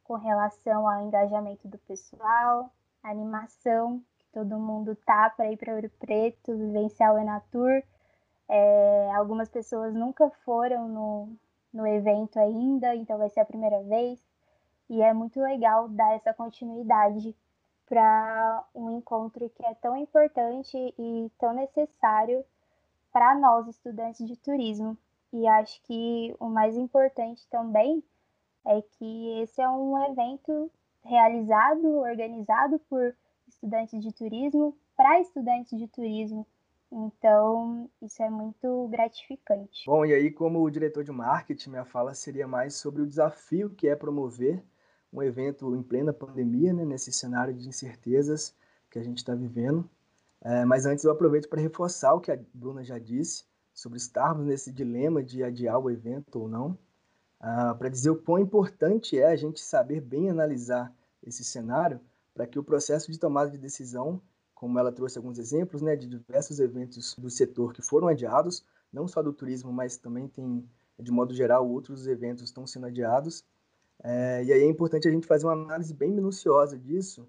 Com relação ao engajamento do pessoal, animação, que todo mundo tá para ir para Ouro Preto, vivenciar o Enatur. É, algumas pessoas nunca foram no, no evento ainda, então vai ser a primeira vez. E é muito legal dar essa continuidade para um encontro que é tão importante e tão necessário para nós, estudantes de turismo. E acho que o mais importante também é que esse é um evento realizado, organizado por estudantes de turismo, para estudantes de turismo. Então, isso é muito gratificante. Bom, e aí, como diretor de marketing, minha fala seria mais sobre o desafio que é promover um evento em plena pandemia, né, nesse cenário de incertezas que a gente está vivendo. É, mas antes eu aproveito para reforçar o que a Bruna já disse sobre estarmos nesse dilema de adiar o evento ou não, ah, para dizer o quão importante é a gente saber bem analisar esse cenário para que o processo de tomada de decisão, como ela trouxe alguns exemplos né, de diversos eventos do setor que foram adiados, não só do turismo, mas também tem, de modo geral, outros eventos estão sendo adiados, é, e aí é importante a gente fazer uma análise bem minuciosa disso,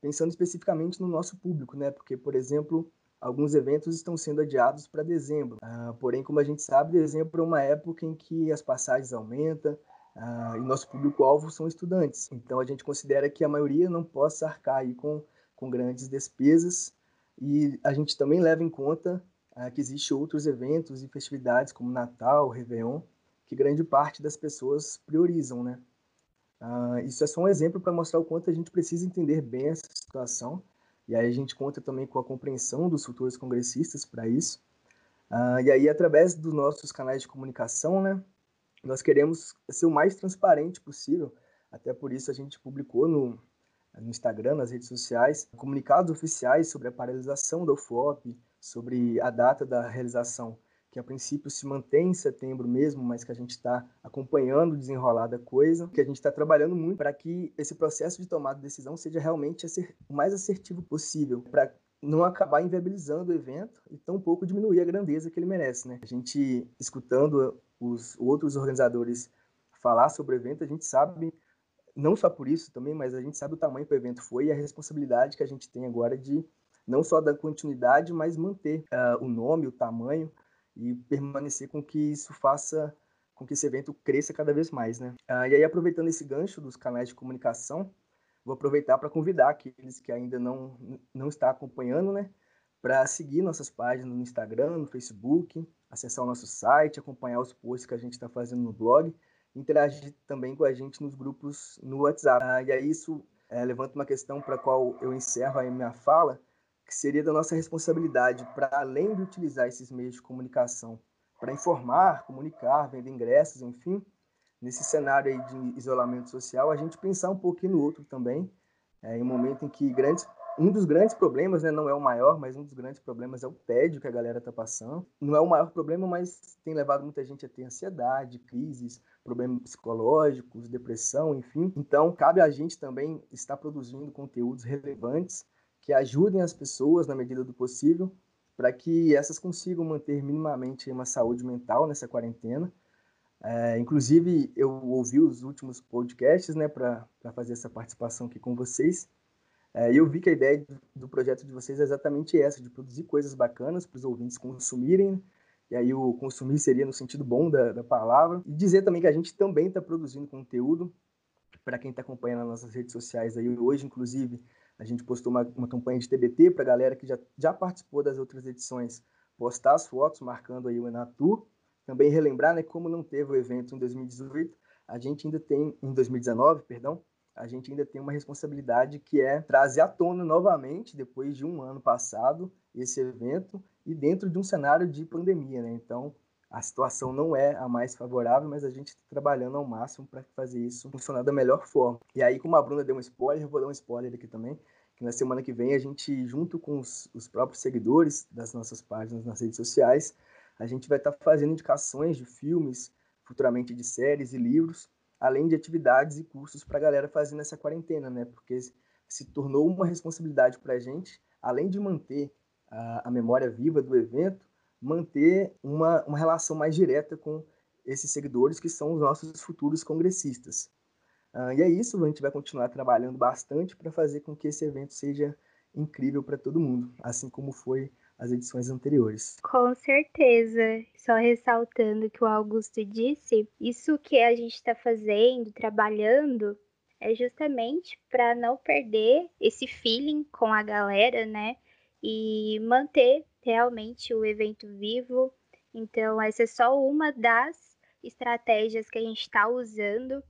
pensando especificamente no nosso público, né? Porque, por exemplo, alguns eventos estão sendo adiados para dezembro. Ah, porém, como a gente sabe, dezembro é uma época em que as passagens aumentam ah, e nosso público-alvo são estudantes. Então, a gente considera que a maioria não possa arcar aí com, com grandes despesas e a gente também leva em conta ah, que existem outros eventos e festividades como Natal, Réveillon, que grande parte das pessoas priorizam, né? Uh, isso é só um exemplo para mostrar o quanto a gente precisa entender bem essa situação. E aí a gente conta também com a compreensão dos futuros congressistas para isso. Uh, e aí, através dos nossos canais de comunicação, né, nós queremos ser o mais transparente possível. Até por isso a gente publicou no, no Instagram, nas redes sociais, comunicados oficiais sobre a paralisação da UFOP, sobre a data da realização que a princípio se mantém em setembro mesmo, mas que a gente está acompanhando o desenrolar da coisa, que a gente está trabalhando muito para que esse processo de tomada de decisão seja realmente o mais assertivo possível, para não acabar inviabilizando o evento e tampouco diminuir a grandeza que ele merece. Né? A gente, escutando os outros organizadores falar sobre o evento, a gente sabe, não só por isso também, mas a gente sabe o tamanho que o evento foi e a responsabilidade que a gente tem agora de não só dar continuidade, mas manter uh, o nome, o tamanho, e permanecer com que isso faça com que esse evento cresça cada vez mais, né? Ah, e aí, aproveitando esse gancho dos canais de comunicação, vou aproveitar para convidar aqueles que ainda não, não estão acompanhando, né? Para seguir nossas páginas no Instagram, no Facebook, acessar o nosso site, acompanhar os posts que a gente está fazendo no blog, interagir também com a gente nos grupos no WhatsApp. Ah, e aí isso é, levanta uma questão para a qual eu encerro a minha fala, que seria da nossa responsabilidade para além de utilizar esses meios de comunicação para informar, comunicar, vender ingressos, enfim, nesse cenário aí de isolamento social, a gente pensar um pouquinho no outro também, é, em um momento em que grandes, um dos grandes problemas, né, não é o maior, mas um dos grandes problemas é o tédio que a galera está passando. Não é o maior problema, mas tem levado muita gente a ter ansiedade, crises, problemas psicológicos, depressão, enfim. Então, cabe a gente também estar produzindo conteúdos relevantes que ajudem as pessoas na medida do possível para que essas consigam manter minimamente uma saúde mental nessa quarentena. É, inclusive, eu ouvi os últimos podcasts né, para fazer essa participação aqui com vocês. É, eu vi que a ideia do projeto de vocês é exatamente essa, de produzir coisas bacanas para os ouvintes consumirem. E aí o consumir seria no sentido bom da, da palavra. E dizer também que a gente também está produzindo conteúdo para quem está acompanhando nas nossas redes sociais aí hoje, inclusive, a gente postou uma, uma campanha de TBT para a galera que já, já participou das outras edições postar as fotos marcando aí o Enatur. Também relembrar, né, como não teve o evento em 2018, a gente ainda tem, em 2019, perdão, a gente ainda tem uma responsabilidade que é trazer à tona novamente, depois de um ano passado, esse evento e dentro de um cenário de pandemia, né? Então, a situação não é a mais favorável, mas a gente está trabalhando ao máximo para fazer isso funcionar da melhor forma. E aí, como a Bruna deu um spoiler, eu vou dar um spoiler aqui também, que na semana que vem a gente, junto com os, os próprios seguidores das nossas páginas nas redes sociais, a gente vai estar tá fazendo indicações de filmes, futuramente de séries e livros, além de atividades e cursos para a galera fazer nessa quarentena, né? Porque se tornou uma responsabilidade para a gente, além de manter a, a memória viva do evento, manter uma, uma relação mais direta com esses seguidores que são os nossos futuros congressistas. Uh, e é isso, a gente vai continuar trabalhando bastante para fazer com que esse evento seja incrível para todo mundo, assim como foi as edições anteriores. Com certeza. Só ressaltando que o Augusto disse, isso que a gente está fazendo, trabalhando, é justamente para não perder esse feeling com a galera, né? E manter realmente o evento vivo. Então, essa é só uma das estratégias que a gente está usando.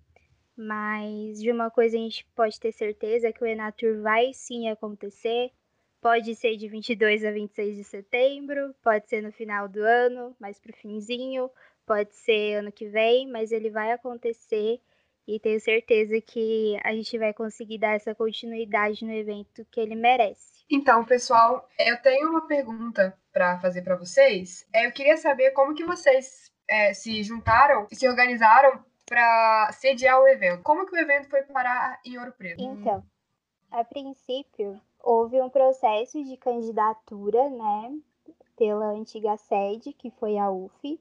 Mas de uma coisa a gente pode ter certeza que o Enatur vai sim acontecer. Pode ser de 22 a 26 de setembro, pode ser no final do ano, mais pro finzinho, pode ser ano que vem, mas ele vai acontecer e tenho certeza que a gente vai conseguir dar essa continuidade no evento que ele merece. Então, pessoal, eu tenho uma pergunta para fazer para vocês. É, eu queria saber como que vocês é, se juntaram e se organizaram para sediar o evento. Como que o evento foi parar em Ouro Preto? Então, a princípio, houve um processo de candidatura, né, pela antiga sede, que foi a UF,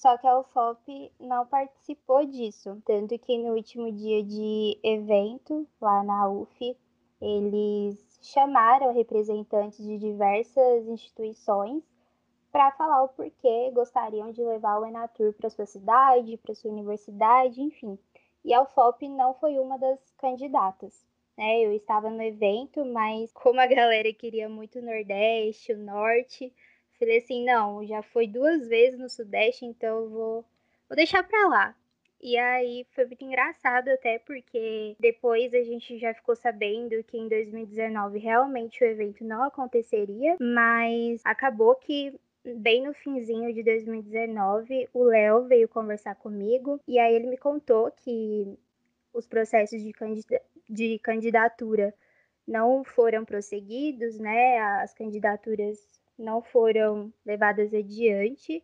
só que a UFOP não participou disso, tanto que no último dia de evento lá na UF, eles chamaram representantes de diversas instituições para falar o porquê gostariam de levar o Enatur para sua cidade, para sua universidade, enfim. E a UFOP não foi uma das candidatas. Né? Eu estava no evento, mas como a galera queria muito o Nordeste, o Norte, Falei assim, não, já foi duas vezes no Sudeste, então eu vou, vou deixar pra lá. E aí foi muito engraçado até porque depois a gente já ficou sabendo que em 2019 realmente o evento não aconteceria, mas acabou que bem no finzinho de 2019 o Léo veio conversar comigo e aí ele me contou que os processos de, de candidatura não foram prosseguidos, né? As candidaturas não foram levadas adiante.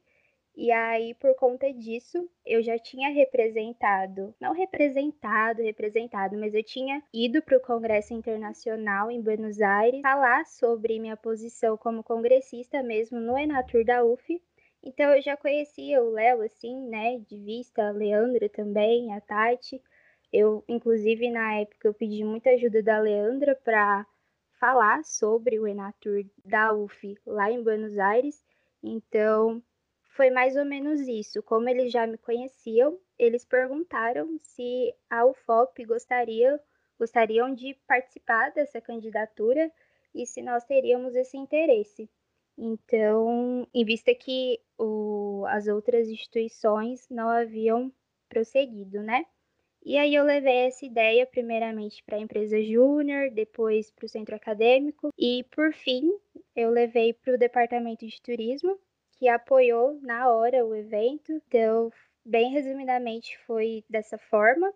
E aí, por conta disso, eu já tinha representado, não representado, representado, mas eu tinha ido para o Congresso Internacional em Buenos Aires falar sobre minha posição como congressista mesmo no Enatur da UF. Então eu já conhecia o Léo, assim, né, de vista, Leandra também, a Tati. Eu, inclusive, na época, eu pedi muita ajuda da Leandra para falar sobre o Enatur da UF lá em Buenos Aires. Então, foi mais ou menos isso. Como eles já me conheciam, eles perguntaram se a UFOP gostaria, gostariam de participar dessa candidatura e se nós teríamos esse interesse. Então, em vista que o, as outras instituições não haviam prosseguido, né? E aí eu levei essa ideia primeiramente para a empresa júnior, depois para o centro acadêmico e por fim eu levei para o departamento de turismo, que apoiou na hora o evento. Então, bem resumidamente foi dessa forma.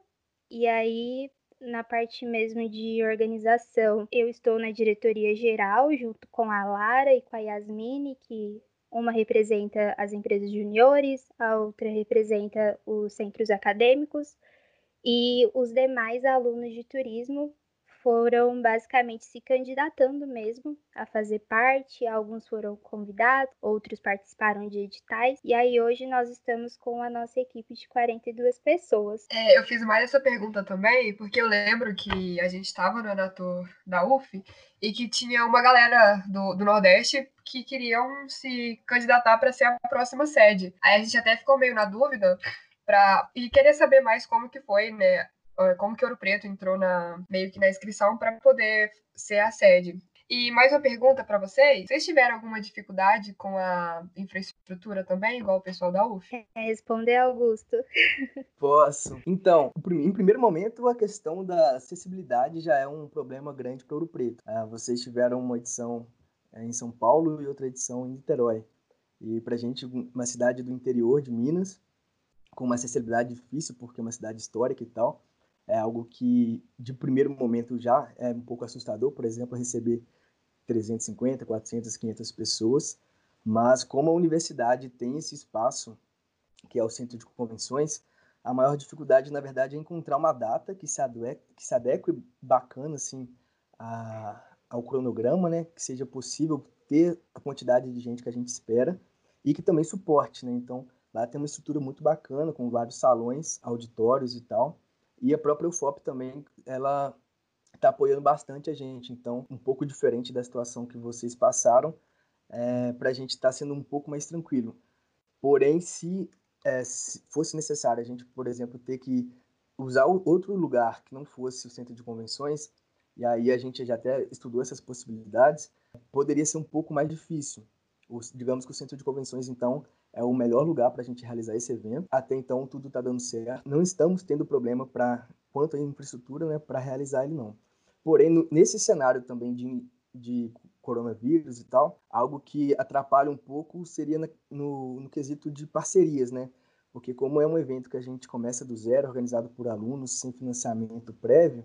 E aí na parte mesmo de organização, eu estou na diretoria geral junto com a Lara e com a Yasmine, que uma representa as empresas juniores, a outra representa os centros acadêmicos. E os demais alunos de turismo foram basicamente se candidatando mesmo a fazer parte, alguns foram convidados, outros participaram de editais, e aí hoje nós estamos com a nossa equipe de 42 pessoas. É, eu fiz mais essa pergunta também, porque eu lembro que a gente estava no Anator da UF e que tinha uma galera do, do Nordeste que queriam se candidatar para ser a próxima sede. Aí a gente até ficou meio na dúvida Pra, e queria saber mais como que foi, né? Como que Ouro Preto entrou na meio que na inscrição para poder ser a sede. E mais uma pergunta para vocês: vocês tiveram alguma dificuldade com a infraestrutura também, igual o pessoal da UF? É, responder, Augusto. Posso. Então, em primeiro momento, a questão da acessibilidade já é um problema grande para Ouro Preto. Ah, vocês tiveram uma edição é, em São Paulo e outra edição em Niterói. E para gente, uma cidade do interior de Minas, com uma acessibilidade difícil, porque é uma cidade histórica e tal. É algo que, de primeiro momento, já é um pouco assustador, por exemplo, receber 350, 400, 500 pessoas. Mas, como a universidade tem esse espaço, que é o centro de convenções, a maior dificuldade, na verdade, é encontrar uma data que se adeque, que se adeque bacana, assim, a, ao cronograma, né? Que seja possível ter a quantidade de gente que a gente espera e que também suporte, né? Então, lá tem uma estrutura muito bacana, com vários salões, auditórios e tal. E a própria UFOP também, ela está apoiando bastante a gente. Então, um pouco diferente da situação que vocês passaram, é, para a gente está sendo um pouco mais tranquilo. Porém, se, é, se, fosse necessário a gente, por exemplo, ter que usar outro lugar que não fosse o centro de convenções, e aí a gente já até estudou essas possibilidades, poderia ser um pouco mais difícil. Os, digamos que o centro de convenções, então, é o melhor lugar para a gente realizar esse evento. Até então, tudo está dando certo. Não estamos tendo problema para quanto à infraestrutura, né, para realizar ele não. Porém, no, nesse cenário também de, de coronavírus e tal, algo que atrapalha um pouco seria na, no, no quesito de parcerias, né? Porque como é um evento que a gente começa do zero, organizado por alunos, sem financiamento prévio,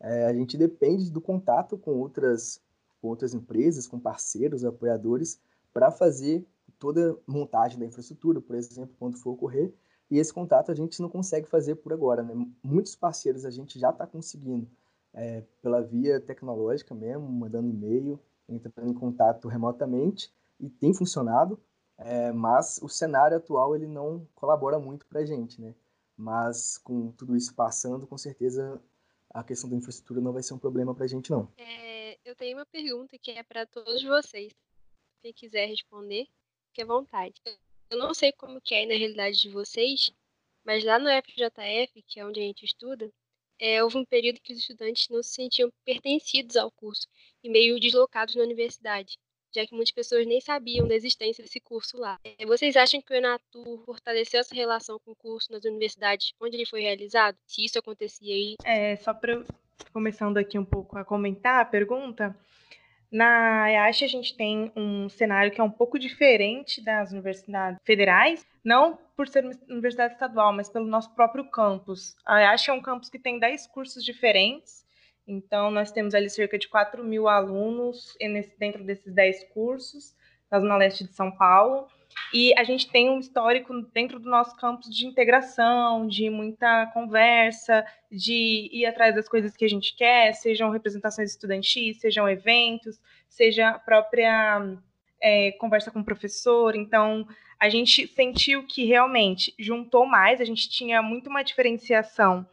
é, a gente depende do contato com outras, com outras empresas, com parceiros, apoiadores, para fazer toda montagem da infraestrutura, por exemplo, quando for ocorrer. E esse contato a gente não consegue fazer por agora. Né? Muitos parceiros a gente já está conseguindo é, pela via tecnológica mesmo, mandando e-mail, entrando em contato remotamente, e tem funcionado, é, mas o cenário atual ele não colabora muito para a gente. Né? Mas com tudo isso passando, com certeza a questão da infraestrutura não vai ser um problema para a gente, não. É, eu tenho uma pergunta que é para todos vocês. Quem quiser responder, fique à vontade. Eu não sei como que é na realidade de vocês, mas lá no FJF, que é onde a gente estuda, é, houve um período que os estudantes não se sentiam pertencidos ao curso e meio deslocados na universidade, já que muitas pessoas nem sabiam da existência desse curso lá. É, vocês acham que o Enatur fortaleceu essa relação com o curso nas universidades onde ele foi realizado? Se isso acontecia aí? É, só para começando aqui um pouco a comentar a pergunta, na IASH a gente tem um cenário que é um pouco diferente das universidades federais, não por ser uma universidade estadual, mas pelo nosso próprio campus. A IASH é um campus que tem 10 cursos diferentes, então nós temos ali cerca de 4 mil alunos dentro desses 10 cursos, na Zona Leste de São Paulo. E a gente tem um histórico dentro do nosso campus de integração, de muita conversa, de ir atrás das coisas que a gente quer, sejam representações estudantis, sejam eventos, seja a própria é, conversa com o professor. Então, a gente sentiu que realmente juntou mais, a gente tinha muito uma diferenciação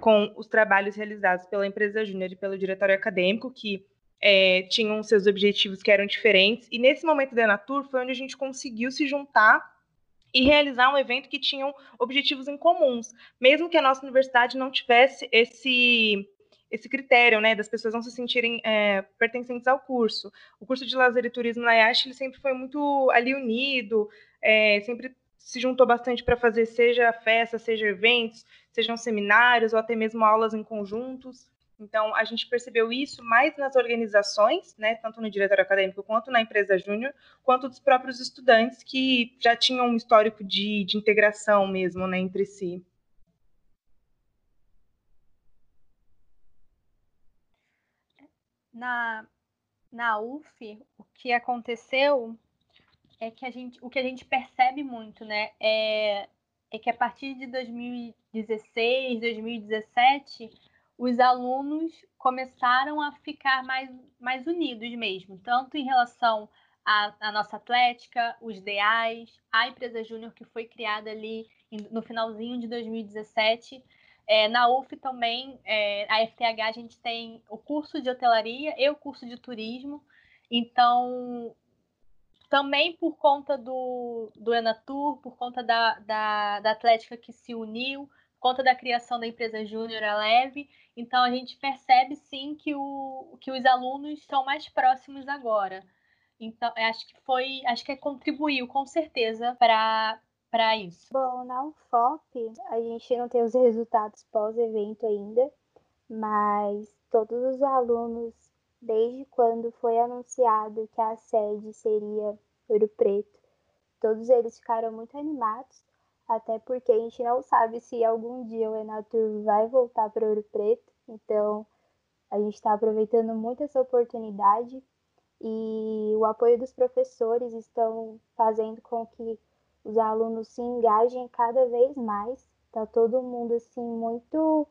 com os trabalhos realizados pela empresa júnior e pelo diretório acadêmico, que é, tinham seus objetivos que eram diferentes. E nesse momento da Enatur foi onde a gente conseguiu se juntar e realizar um evento que tinham objetivos em comuns, mesmo que a nossa universidade não tivesse esse esse critério, né, das pessoas não se sentirem é, pertencentes ao curso. O curso de lazer e turismo na IASH, ele sempre foi muito ali unido, é, sempre se juntou bastante para fazer seja festa, seja eventos, sejam seminários ou até mesmo aulas em conjuntos. Então, a gente percebeu isso mais nas organizações, né, tanto no diretório acadêmico quanto na empresa júnior, quanto dos próprios estudantes que já tinham um histórico de, de integração mesmo né, entre si. Na, na UF, o que aconteceu é que a gente, o que a gente percebe muito, né, é, é que a partir de 2016, 2017, os alunos começaram a ficar mais, mais unidos mesmo, tanto em relação à, à nossa atlética, os DEAs, a empresa júnior que foi criada ali no finalzinho de 2017. É, na UF também, é, a FTH, a gente tem o curso de hotelaria e o curso de turismo. Então, também por conta do, do Enatur, por conta da, da, da Atlética que se uniu, conta da criação da empresa Júnior a Leve. Então a gente percebe sim que, o, que os alunos estão mais próximos agora. Então, acho que foi, acho que contribuiu com certeza para para isso. Bom, na UFOP, a gente não tem os resultados pós-evento ainda, mas todos os alunos, desde quando foi anunciado que a sede seria Ouro Preto, todos eles ficaram muito animados até porque a gente não sabe se algum dia o Enatur vai voltar para Ouro Preto, então a gente está aproveitando muito essa oportunidade e o apoio dos professores estão fazendo com que os alunos se engajem cada vez mais. Tá todo mundo assim muito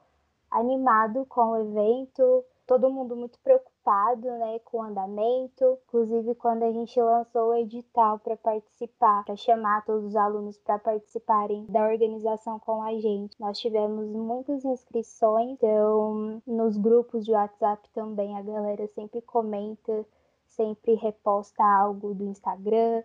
animado com o evento, todo mundo muito preocupado preocupado né, com o andamento. Inclusive, quando a gente lançou o edital para participar, para chamar todos os alunos para participarem da organização com a gente, nós tivemos muitas inscrições. Então, nos grupos de WhatsApp também, a galera sempre comenta, sempre reposta algo do Instagram.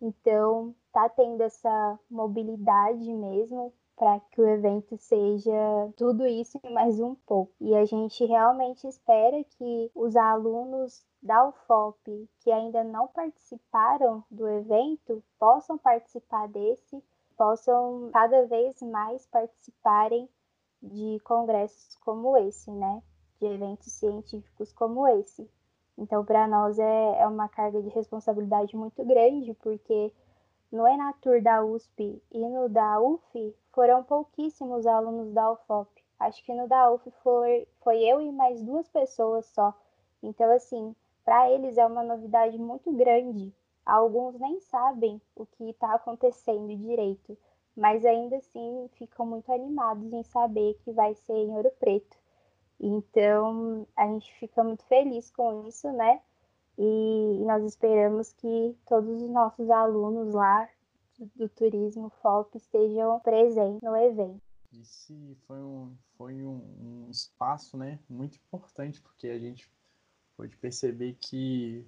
Então, tá tendo essa mobilidade mesmo para que o evento seja tudo isso e mais um pouco. E a gente realmente espera que os alunos da UFOP que ainda não participaram do evento possam participar desse, possam cada vez mais participarem de congressos como esse, né? De eventos científicos como esse. Então, para nós é, é uma carga de responsabilidade muito grande, porque no Enatur da USP e no da UF foram pouquíssimos alunos da UFOP. Acho que no da UF foi, foi eu e mais duas pessoas só. Então, assim, para eles é uma novidade muito grande. Alguns nem sabem o que está acontecendo direito, mas ainda assim ficam muito animados em saber que vai ser em Ouro Preto. Então, a gente fica muito feliz com isso, né? E nós esperamos que todos os nossos alunos lá do turismo FOP estejam presentes no evento. Esse foi um, foi um, um espaço né, muito importante, porque a gente pode perceber que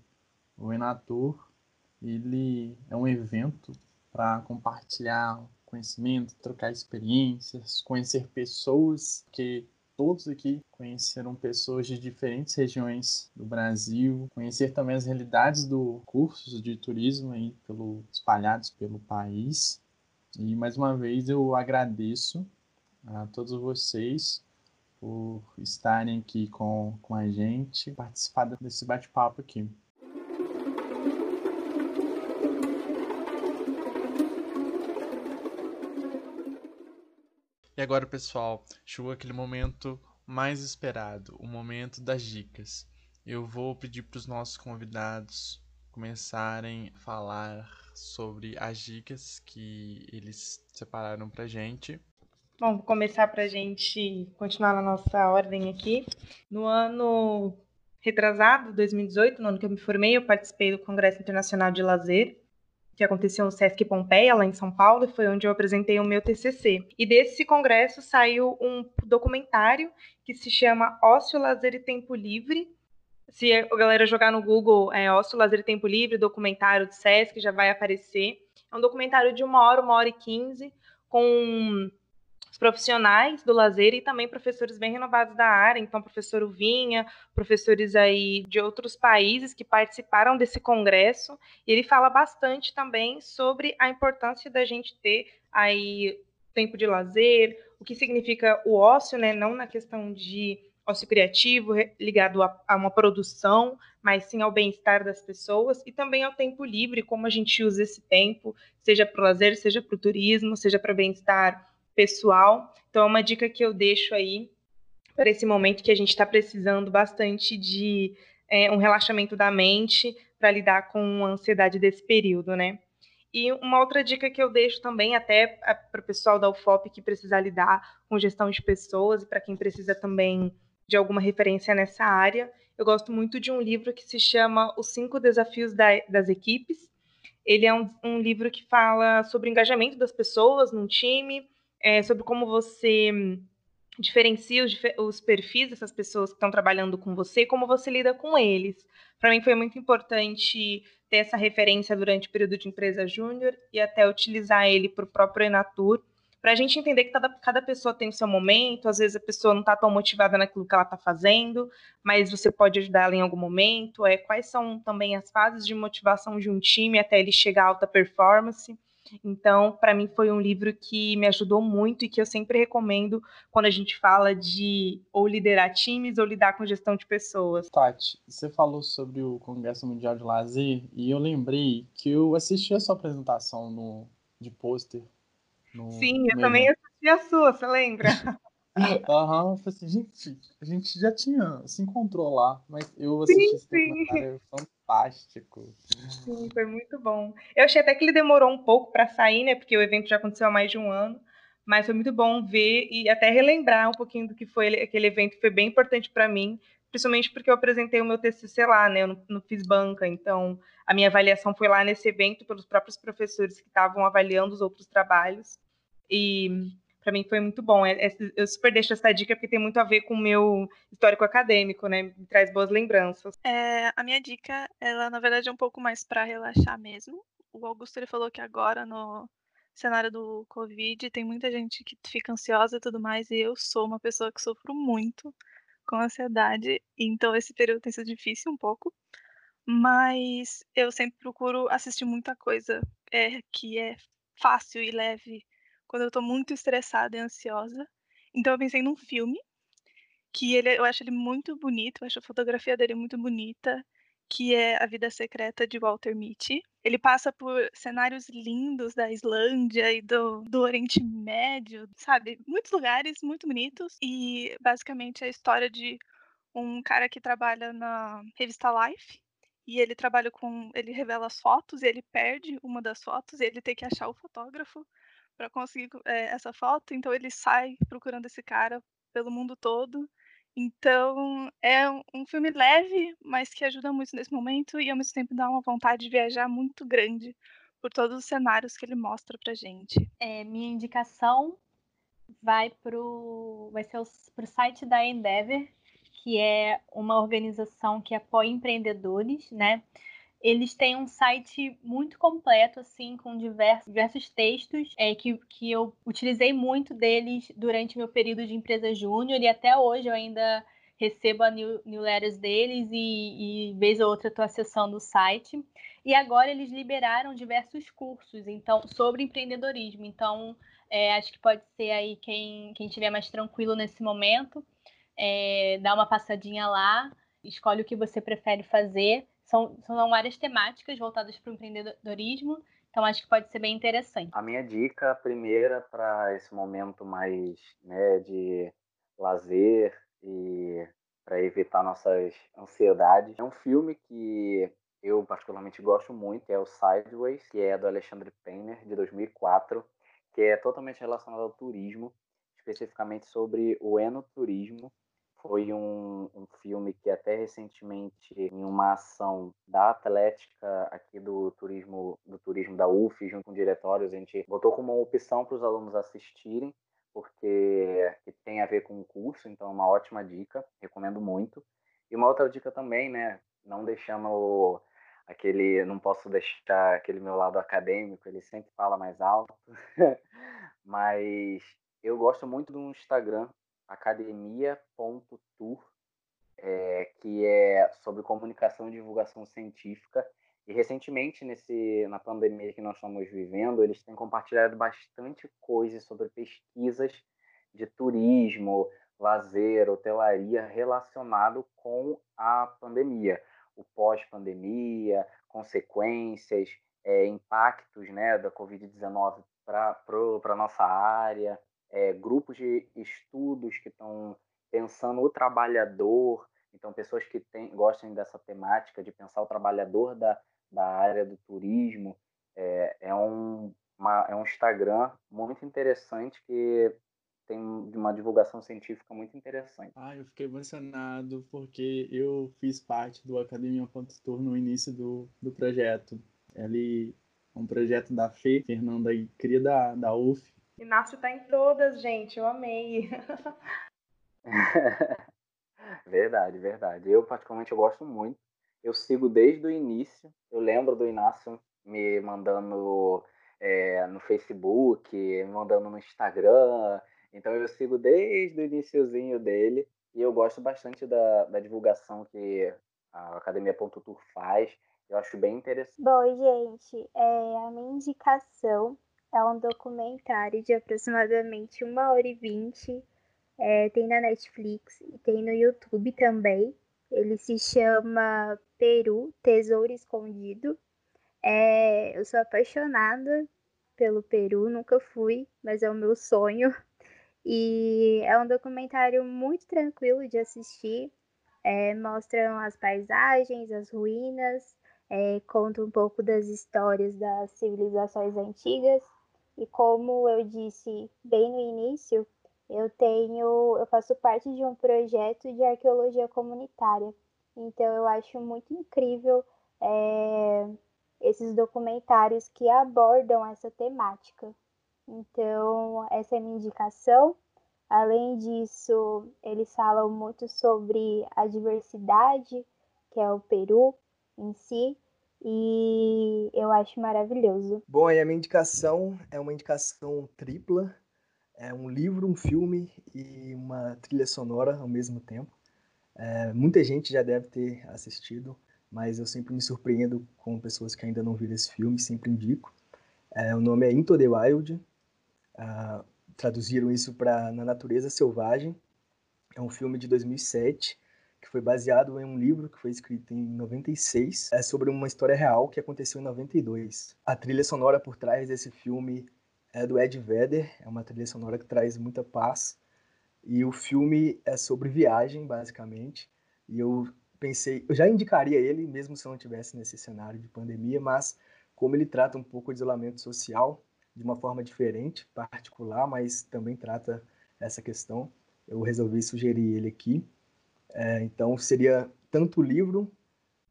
o Enatur ele é um evento para compartilhar conhecimento, trocar experiências, conhecer pessoas que todos aqui conheceram pessoas de diferentes regiões do Brasil, conhecer também as realidades do cursos de turismo aí pelo espalhados pelo país. E mais uma vez eu agradeço a todos vocês por estarem aqui com, com a gente, participar desse bate-papo aqui. E agora, pessoal, chegou aquele momento mais esperado, o momento das dicas. Eu vou pedir para os nossos convidados começarem a falar sobre as dicas que eles separaram para gente. Bom, vou começar para a gente continuar na nossa ordem aqui. No ano retrasado, 2018, no ano que eu me formei, eu participei do Congresso Internacional de Lazer que aconteceu no Sesc Pompeia, lá em São Paulo, foi onde eu apresentei o meu TCC. E desse congresso saiu um documentário que se chama Ócio, Lazer e Tempo Livre. Se a galera jogar no Google é, Ócio, Lazer e Tempo Livre, documentário do Sesc, já vai aparecer. É um documentário de uma hora, uma hora e quinze, com profissionais do lazer e também professores bem renovados da área, então professor Uvinha, professores aí de outros países que participaram desse congresso, e ele fala bastante também sobre a importância da gente ter aí tempo de lazer, o que significa o ócio, né, não na questão de ócio criativo ligado a, a uma produção, mas sim ao bem-estar das pessoas e também ao tempo livre, como a gente usa esse tempo, seja para o lazer, seja para o turismo, seja para bem-estar pessoal. Então, é uma dica que eu deixo aí para esse momento que a gente está precisando bastante de é, um relaxamento da mente para lidar com a ansiedade desse período, né? E uma outra dica que eu deixo também, até para o pessoal da UFOP que precisa lidar com gestão de pessoas e para quem precisa também de alguma referência nessa área, eu gosto muito de um livro que se chama Os Cinco Desafios da, das Equipes. Ele é um, um livro que fala sobre engajamento das pessoas num time, é, sobre como você diferencia os, os, perfis dessas pessoas que estão trabalhando com você, como você lida com eles. Para mim foi muito importante ter essa referência durante o período de empresa júnior e até utilizar ele para o próprio Enatur, para a gente entender que cada, cada pessoa tem o seu momento, às vezes a pessoa não está tão motivada naquilo que ela está fazendo, mas você pode ajudar ela em algum momento. É, quais são também as fases de motivação de um time até ele chegar à alta performance. Então, para mim foi um livro que me ajudou muito e que eu sempre recomendo quando a gente fala de ou liderar times ou lidar com gestão de pessoas. Tati, você falou sobre o Congresso Mundial de Lazer e eu lembrei que eu assisti a sua apresentação no, de pôster. Sim, eu também assisti a sua, você lembra? Aham, uhum, assim, gente, a gente já tinha se encontrou lá, mas eu assisti sim, esse documentário, fantástico. Sim, foi muito bom. Eu achei até que ele demorou um pouco para sair, né, porque o evento já aconteceu há mais de um ano, mas foi muito bom ver e até relembrar um pouquinho do que foi aquele evento, foi bem importante para mim, principalmente porque eu apresentei o meu TCC lá, né? Eu não, não fiz banca, então a minha avaliação foi lá nesse evento pelos próprios professores que estavam avaliando os outros trabalhos. E para mim foi muito bom. É, é, eu super deixo essa dica porque tem muito a ver com o meu histórico acadêmico, né? Me traz boas lembranças. É, a minha dica, ela na verdade é um pouco mais para relaxar mesmo. O Augusto ele falou que agora no cenário do Covid tem muita gente que fica ansiosa e tudo mais, e eu sou uma pessoa que sofro muito com ansiedade, então esse período tem sido difícil um pouco. Mas eu sempre procuro assistir muita coisa é, que é fácil e leve quando eu tô muito estressada e ansiosa. Então eu pensei num filme que ele, eu acho ele muito bonito, eu acho a fotografia dele muito bonita, que é A Vida Secreta de Walter Mitty. Ele passa por cenários lindos da Islândia e do, do Oriente Médio, sabe? Muitos lugares muito bonitos. E basicamente é a história de um cara que trabalha na revista Life. E ele trabalha com. Ele revela as fotos e ele perde uma das fotos e ele tem que achar o fotógrafo para conseguir é, essa foto, então ele sai procurando esse cara pelo mundo todo. Então é um filme leve, mas que ajuda muito nesse momento e ao mesmo tempo dá uma vontade de viajar muito grande por todos os cenários que ele mostra pra gente. É, minha indicação vai pro vai ser o, pro site da Endeavor, que é uma organização que apoia empreendedores, né? Eles têm um site muito completo, assim, com diversos, diversos textos é, que, que eu utilizei muito deles durante meu período de empresa júnior e até hoje eu ainda recebo a new, newsletters deles e, e vez ou outra estou acessando o site. E agora eles liberaram diversos cursos então sobre empreendedorismo. Então, é, acho que pode ser aí quem, quem estiver mais tranquilo nesse momento, é, dá uma passadinha lá, escolhe o que você prefere fazer são, são áreas temáticas voltadas para o empreendedorismo, então acho que pode ser bem interessante. A minha dica primeira para esse momento mais né, de lazer e para evitar nossas ansiedades é um filme que eu particularmente gosto muito, que é o Sideways, que é do Alexandre Penner, de 2004, que é totalmente relacionado ao turismo, especificamente sobre o enoturismo, foi um, um filme que até recentemente, em uma ação da Atlética aqui do turismo, do turismo da UF, junto com diretórios, a gente botou como uma opção para os alunos assistirem, porque tem a ver com o curso, então é uma ótima dica, recomendo muito. E uma outra dica também, né, não deixando aquele, não posso deixar aquele meu lado acadêmico, ele sempre fala mais alto, mas eu gosto muito do Instagram academia.tour, é, que é sobre comunicação e divulgação científica. E recentemente, nesse, na pandemia que nós estamos vivendo, eles têm compartilhado bastante coisas sobre pesquisas de turismo, lazer, hotelaria relacionado com a pandemia, o pós-pandemia, consequências, é, impactos né, da Covid-19 para a nossa área é, grupos de estudos que estão pensando o trabalhador, então pessoas que tem, gostem dessa temática de pensar o trabalhador da, da área do turismo, é, é, um, uma, é um Instagram muito interessante que tem uma divulgação científica muito interessante. Ah, eu fiquei emocionado porque eu fiz parte do Academia.tour no início do, do projeto. Ele é um projeto da FE, Fernanda aí, cria da, da UF, Inácio tá em todas, gente. Eu amei. verdade, verdade. Eu, particularmente, eu gosto muito. Eu sigo desde o início. Eu lembro do Inácio me mandando é, no Facebook, me mandando no Instagram. Então, eu sigo desde o iníciozinho dele. E eu gosto bastante da, da divulgação que a Academia.tour faz. Eu acho bem interessante. Bom, gente, é, a minha indicação é um documentário de aproximadamente uma hora e vinte. É, tem na Netflix e tem no YouTube também. Ele se chama Peru, Tesouro Escondido. É, eu sou apaixonada pelo Peru, nunca fui, mas é o meu sonho. E é um documentário muito tranquilo de assistir. É, mostram as paisagens, as ruínas, é, conta um pouco das histórias das civilizações antigas e como eu disse bem no início, eu tenho, eu faço parte de um projeto de arqueologia comunitária. Então eu acho muito incrível é, esses documentários que abordam essa temática. Então, essa é minha indicação. Além disso, eles falam muito sobre a diversidade, que é o Peru em si, e eu acho maravilhoso. Bom, e a minha indicação é uma indicação tripla. É um livro, um filme e uma trilha sonora ao mesmo tempo. É, muita gente já deve ter assistido, mas eu sempre me surpreendo com pessoas que ainda não viram esse filme, sempre indico. É, o nome é Into the Wild. Uh, traduziram isso para Na Natureza Selvagem. É um filme de 2007 que foi baseado em um livro que foi escrito em 96. É sobre uma história real que aconteceu em 92. A trilha sonora por trás desse filme é do Ed Vedder. É uma trilha sonora que traz muita paz. E o filme é sobre viagem, basicamente. E eu pensei, eu já indicaria ele, mesmo se eu não tivesse nesse cenário de pandemia, mas como ele trata um pouco de isolamento social de uma forma diferente, particular, mas também trata essa questão, eu resolvi sugerir ele aqui. É, então seria tanto o livro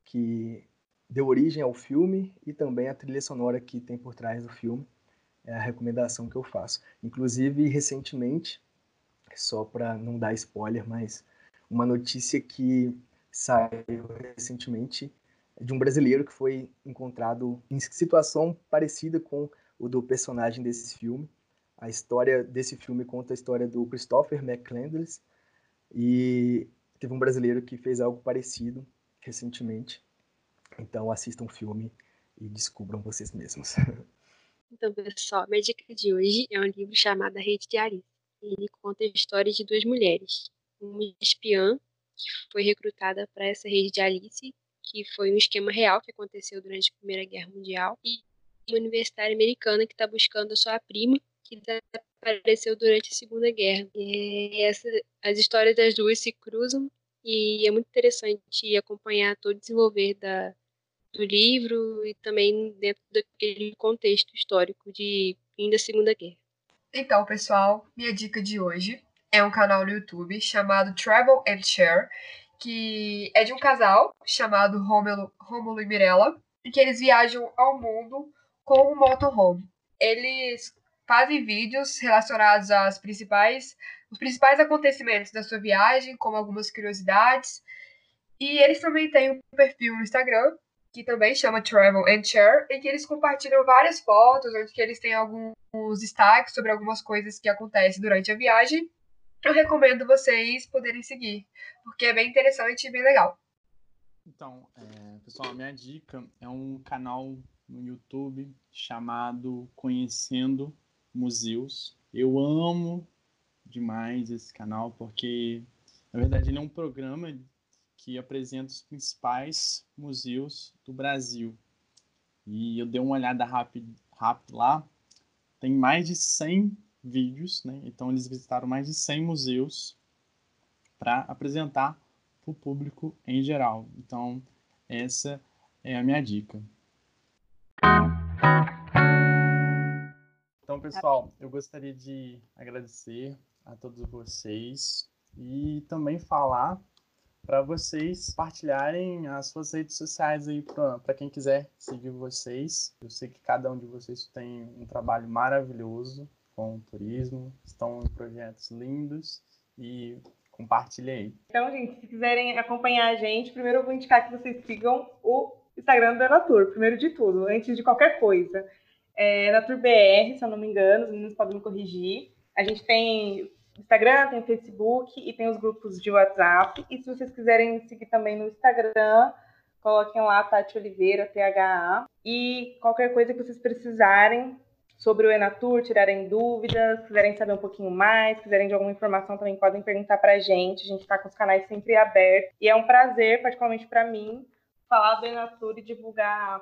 que deu origem ao filme e também a trilha sonora que tem por trás do filme. É a recomendação que eu faço. Inclusive, recentemente, só para não dar spoiler, mas uma notícia que saiu recentemente de um brasileiro que foi encontrado em situação parecida com o do personagem desse filme. A história desse filme conta a história do Christopher McCandless e teve um brasileiro que fez algo parecido recentemente. Então assistam o filme e descubram vocês mesmos. Então, pessoal, minha dica de hoje é um livro chamado A Rede de Alice. Ele conta a história de duas mulheres. Uma espiã que foi recrutada para essa rede de Alice, que foi um esquema real que aconteceu durante a Primeira Guerra Mundial, e uma universitária americana que está buscando a sua prima, que desapareceu durante a Segunda Guerra. E essa, as histórias das duas se cruzam e é muito interessante acompanhar todo o desenvolver da, do livro e também dentro daquele contexto histórico de fim da Segunda Guerra. Então, pessoal, minha dica de hoje é um canal no YouTube chamado Travel and Share, que é de um casal chamado Rômulo, Rômulo e Mirella, e que eles viajam ao mundo com um motorhome. Eles fazem vídeos relacionados às principais, os principais acontecimentos da sua viagem, como algumas curiosidades. E eles também têm um perfil no Instagram, que também chama Travel and Share, em que eles compartilham várias fotos, onde que eles têm alguns destaques sobre algumas coisas que acontecem durante a viagem eu recomendo vocês poderem seguir, porque é bem interessante e bem legal. Então, é, pessoal, minha dica é um canal no YouTube chamado Conhecendo Museus. Eu amo demais esse canal porque, na verdade, ele é um programa que apresenta os principais museus do Brasil. E eu dei uma olhada rápida rápido lá, tem mais de 100 vídeos, né? Então eles visitaram mais de 100 museus para apresentar para o público em geral. Então essa é a minha dica. Então, pessoal, eu gostaria de agradecer a todos vocês e também falar para vocês partilharem as suas redes sociais aí para quem quiser seguir vocês. Eu sei que cada um de vocês tem um trabalho maravilhoso com o turismo, estão em projetos lindos e compartilhe aí. Então, gente, se quiserem acompanhar a gente, primeiro eu vou indicar que vocês sigam o Instagram do Enatur, primeiro de tudo, antes de qualquer coisa. É BR, se eu não me engano, os meninos podem me corrigir. A gente tem Instagram, tem Facebook e tem os grupos de WhatsApp. E se vocês quiserem seguir também no Instagram, coloquem lá Tati Oliveira, THA. E qualquer coisa que vocês precisarem, sobre o Enatur, tirarem dúvidas, quiserem saber um pouquinho mais, quiserem de alguma informação também podem perguntar para a gente. A gente está com os canais sempre abertos. E é um prazer, particularmente para mim, falar do Enatur e divulgar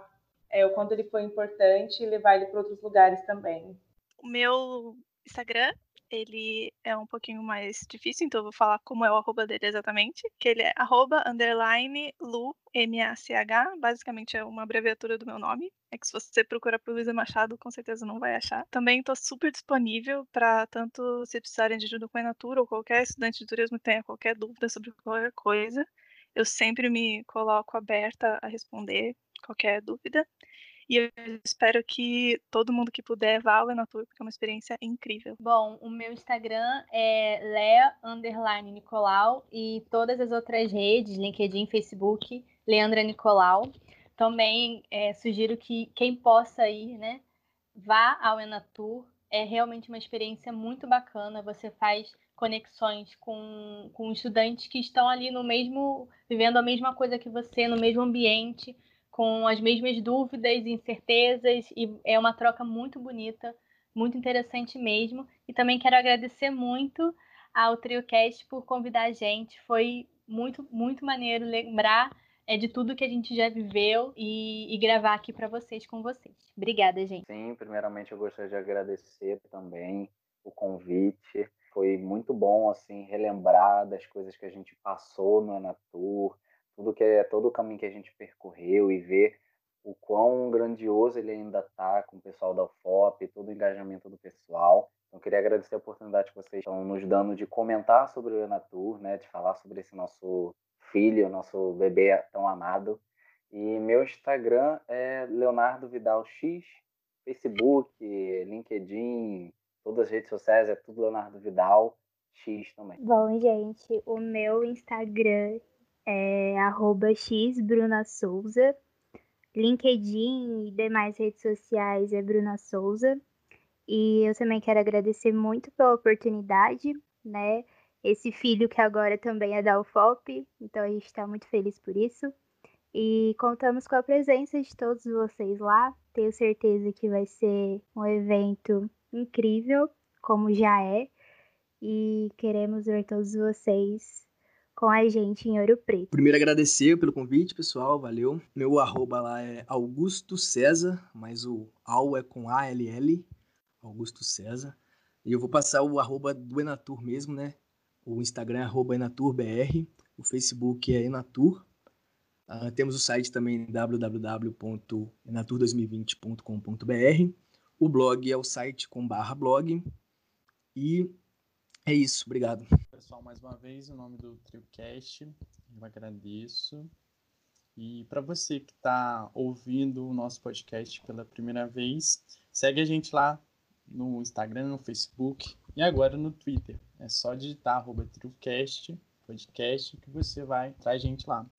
é, o quanto ele foi importante e levar ele para outros lugares também. O meu Instagram ele é um pouquinho mais difícil, então eu vou falar como é o arroba dele exatamente, que ele é arroba underline lu, M-A-C-H, basicamente é uma abreviatura do meu nome, é que se você procurar por Luísa Machado, com certeza não vai achar. Também estou super disponível para tanto se precisarem de ajuda com a Enatura ou qualquer estudante de turismo que tenha qualquer dúvida sobre qualquer coisa, eu sempre me coloco aberta a responder qualquer dúvida. E eu espero que todo mundo que puder vá ao Enatur, porque é uma experiência incrível. Bom, o meu Instagram é Lea Underline Nicolau e todas as outras redes, LinkedIn, Facebook, Leandra Nicolau. Também é, sugiro que quem possa ir, né, vá ao Enatur. É realmente uma experiência muito bacana. Você faz conexões com, com estudantes que estão ali no mesmo, vivendo a mesma coisa que você, no mesmo ambiente com as mesmas dúvidas incertezas, e é uma troca muito bonita, muito interessante mesmo. E também quero agradecer muito ao TrioCast por convidar a gente. Foi muito, muito maneiro lembrar é, de tudo que a gente já viveu e, e gravar aqui para vocês, com vocês. Obrigada, gente. Sim, primeiramente eu gostaria de agradecer também o convite. Foi muito bom, assim, relembrar das coisas que a gente passou no Enatur, tudo que é todo o caminho que a gente percorreu e ver o quão grandioso ele ainda está com o pessoal da UFOP, todo o engajamento do pessoal. Então, queria agradecer a oportunidade que vocês estão nos dando de comentar sobre o Enatur, né, de falar sobre esse nosso filho, nosso bebê tão amado. E meu Instagram é Leonardo Vidal X, Facebook, LinkedIn, todas as redes sociais é tudo Leonardo Vidal X também. Bom, gente, o meu Instagram é arroba xbrunasouza. LinkedIn e demais redes sociais é Bruna Souza. E eu também quero agradecer muito pela oportunidade, né? Esse filho que agora também é da UFOP, então a gente está muito feliz por isso. E contamos com a presença de todos vocês lá. Tenho certeza que vai ser um evento incrível, como já é. E queremos ver todos vocês com a gente em Ouro Preto. Primeiro agradecer pelo convite, pessoal, valeu. Meu arroba lá é Augusto César, mas o Al é com A-L-L, Augusto César. E eu vou passar o arroba do Enatur mesmo, né? O Instagram é arroba EnaturBR, o Facebook é Enatur. Uh, temos o site também www.enatur2020.com.br. O blog é o site com barra blog. E é isso, obrigado pessoal mais uma vez em nome do TrioCast. Eu agradeço. E para você que está ouvindo o nosso podcast pela primeira vez, segue a gente lá no Instagram, no Facebook e agora no Twitter. É só digitar arroba TrioCast, podcast, que você vai, traz a gente lá.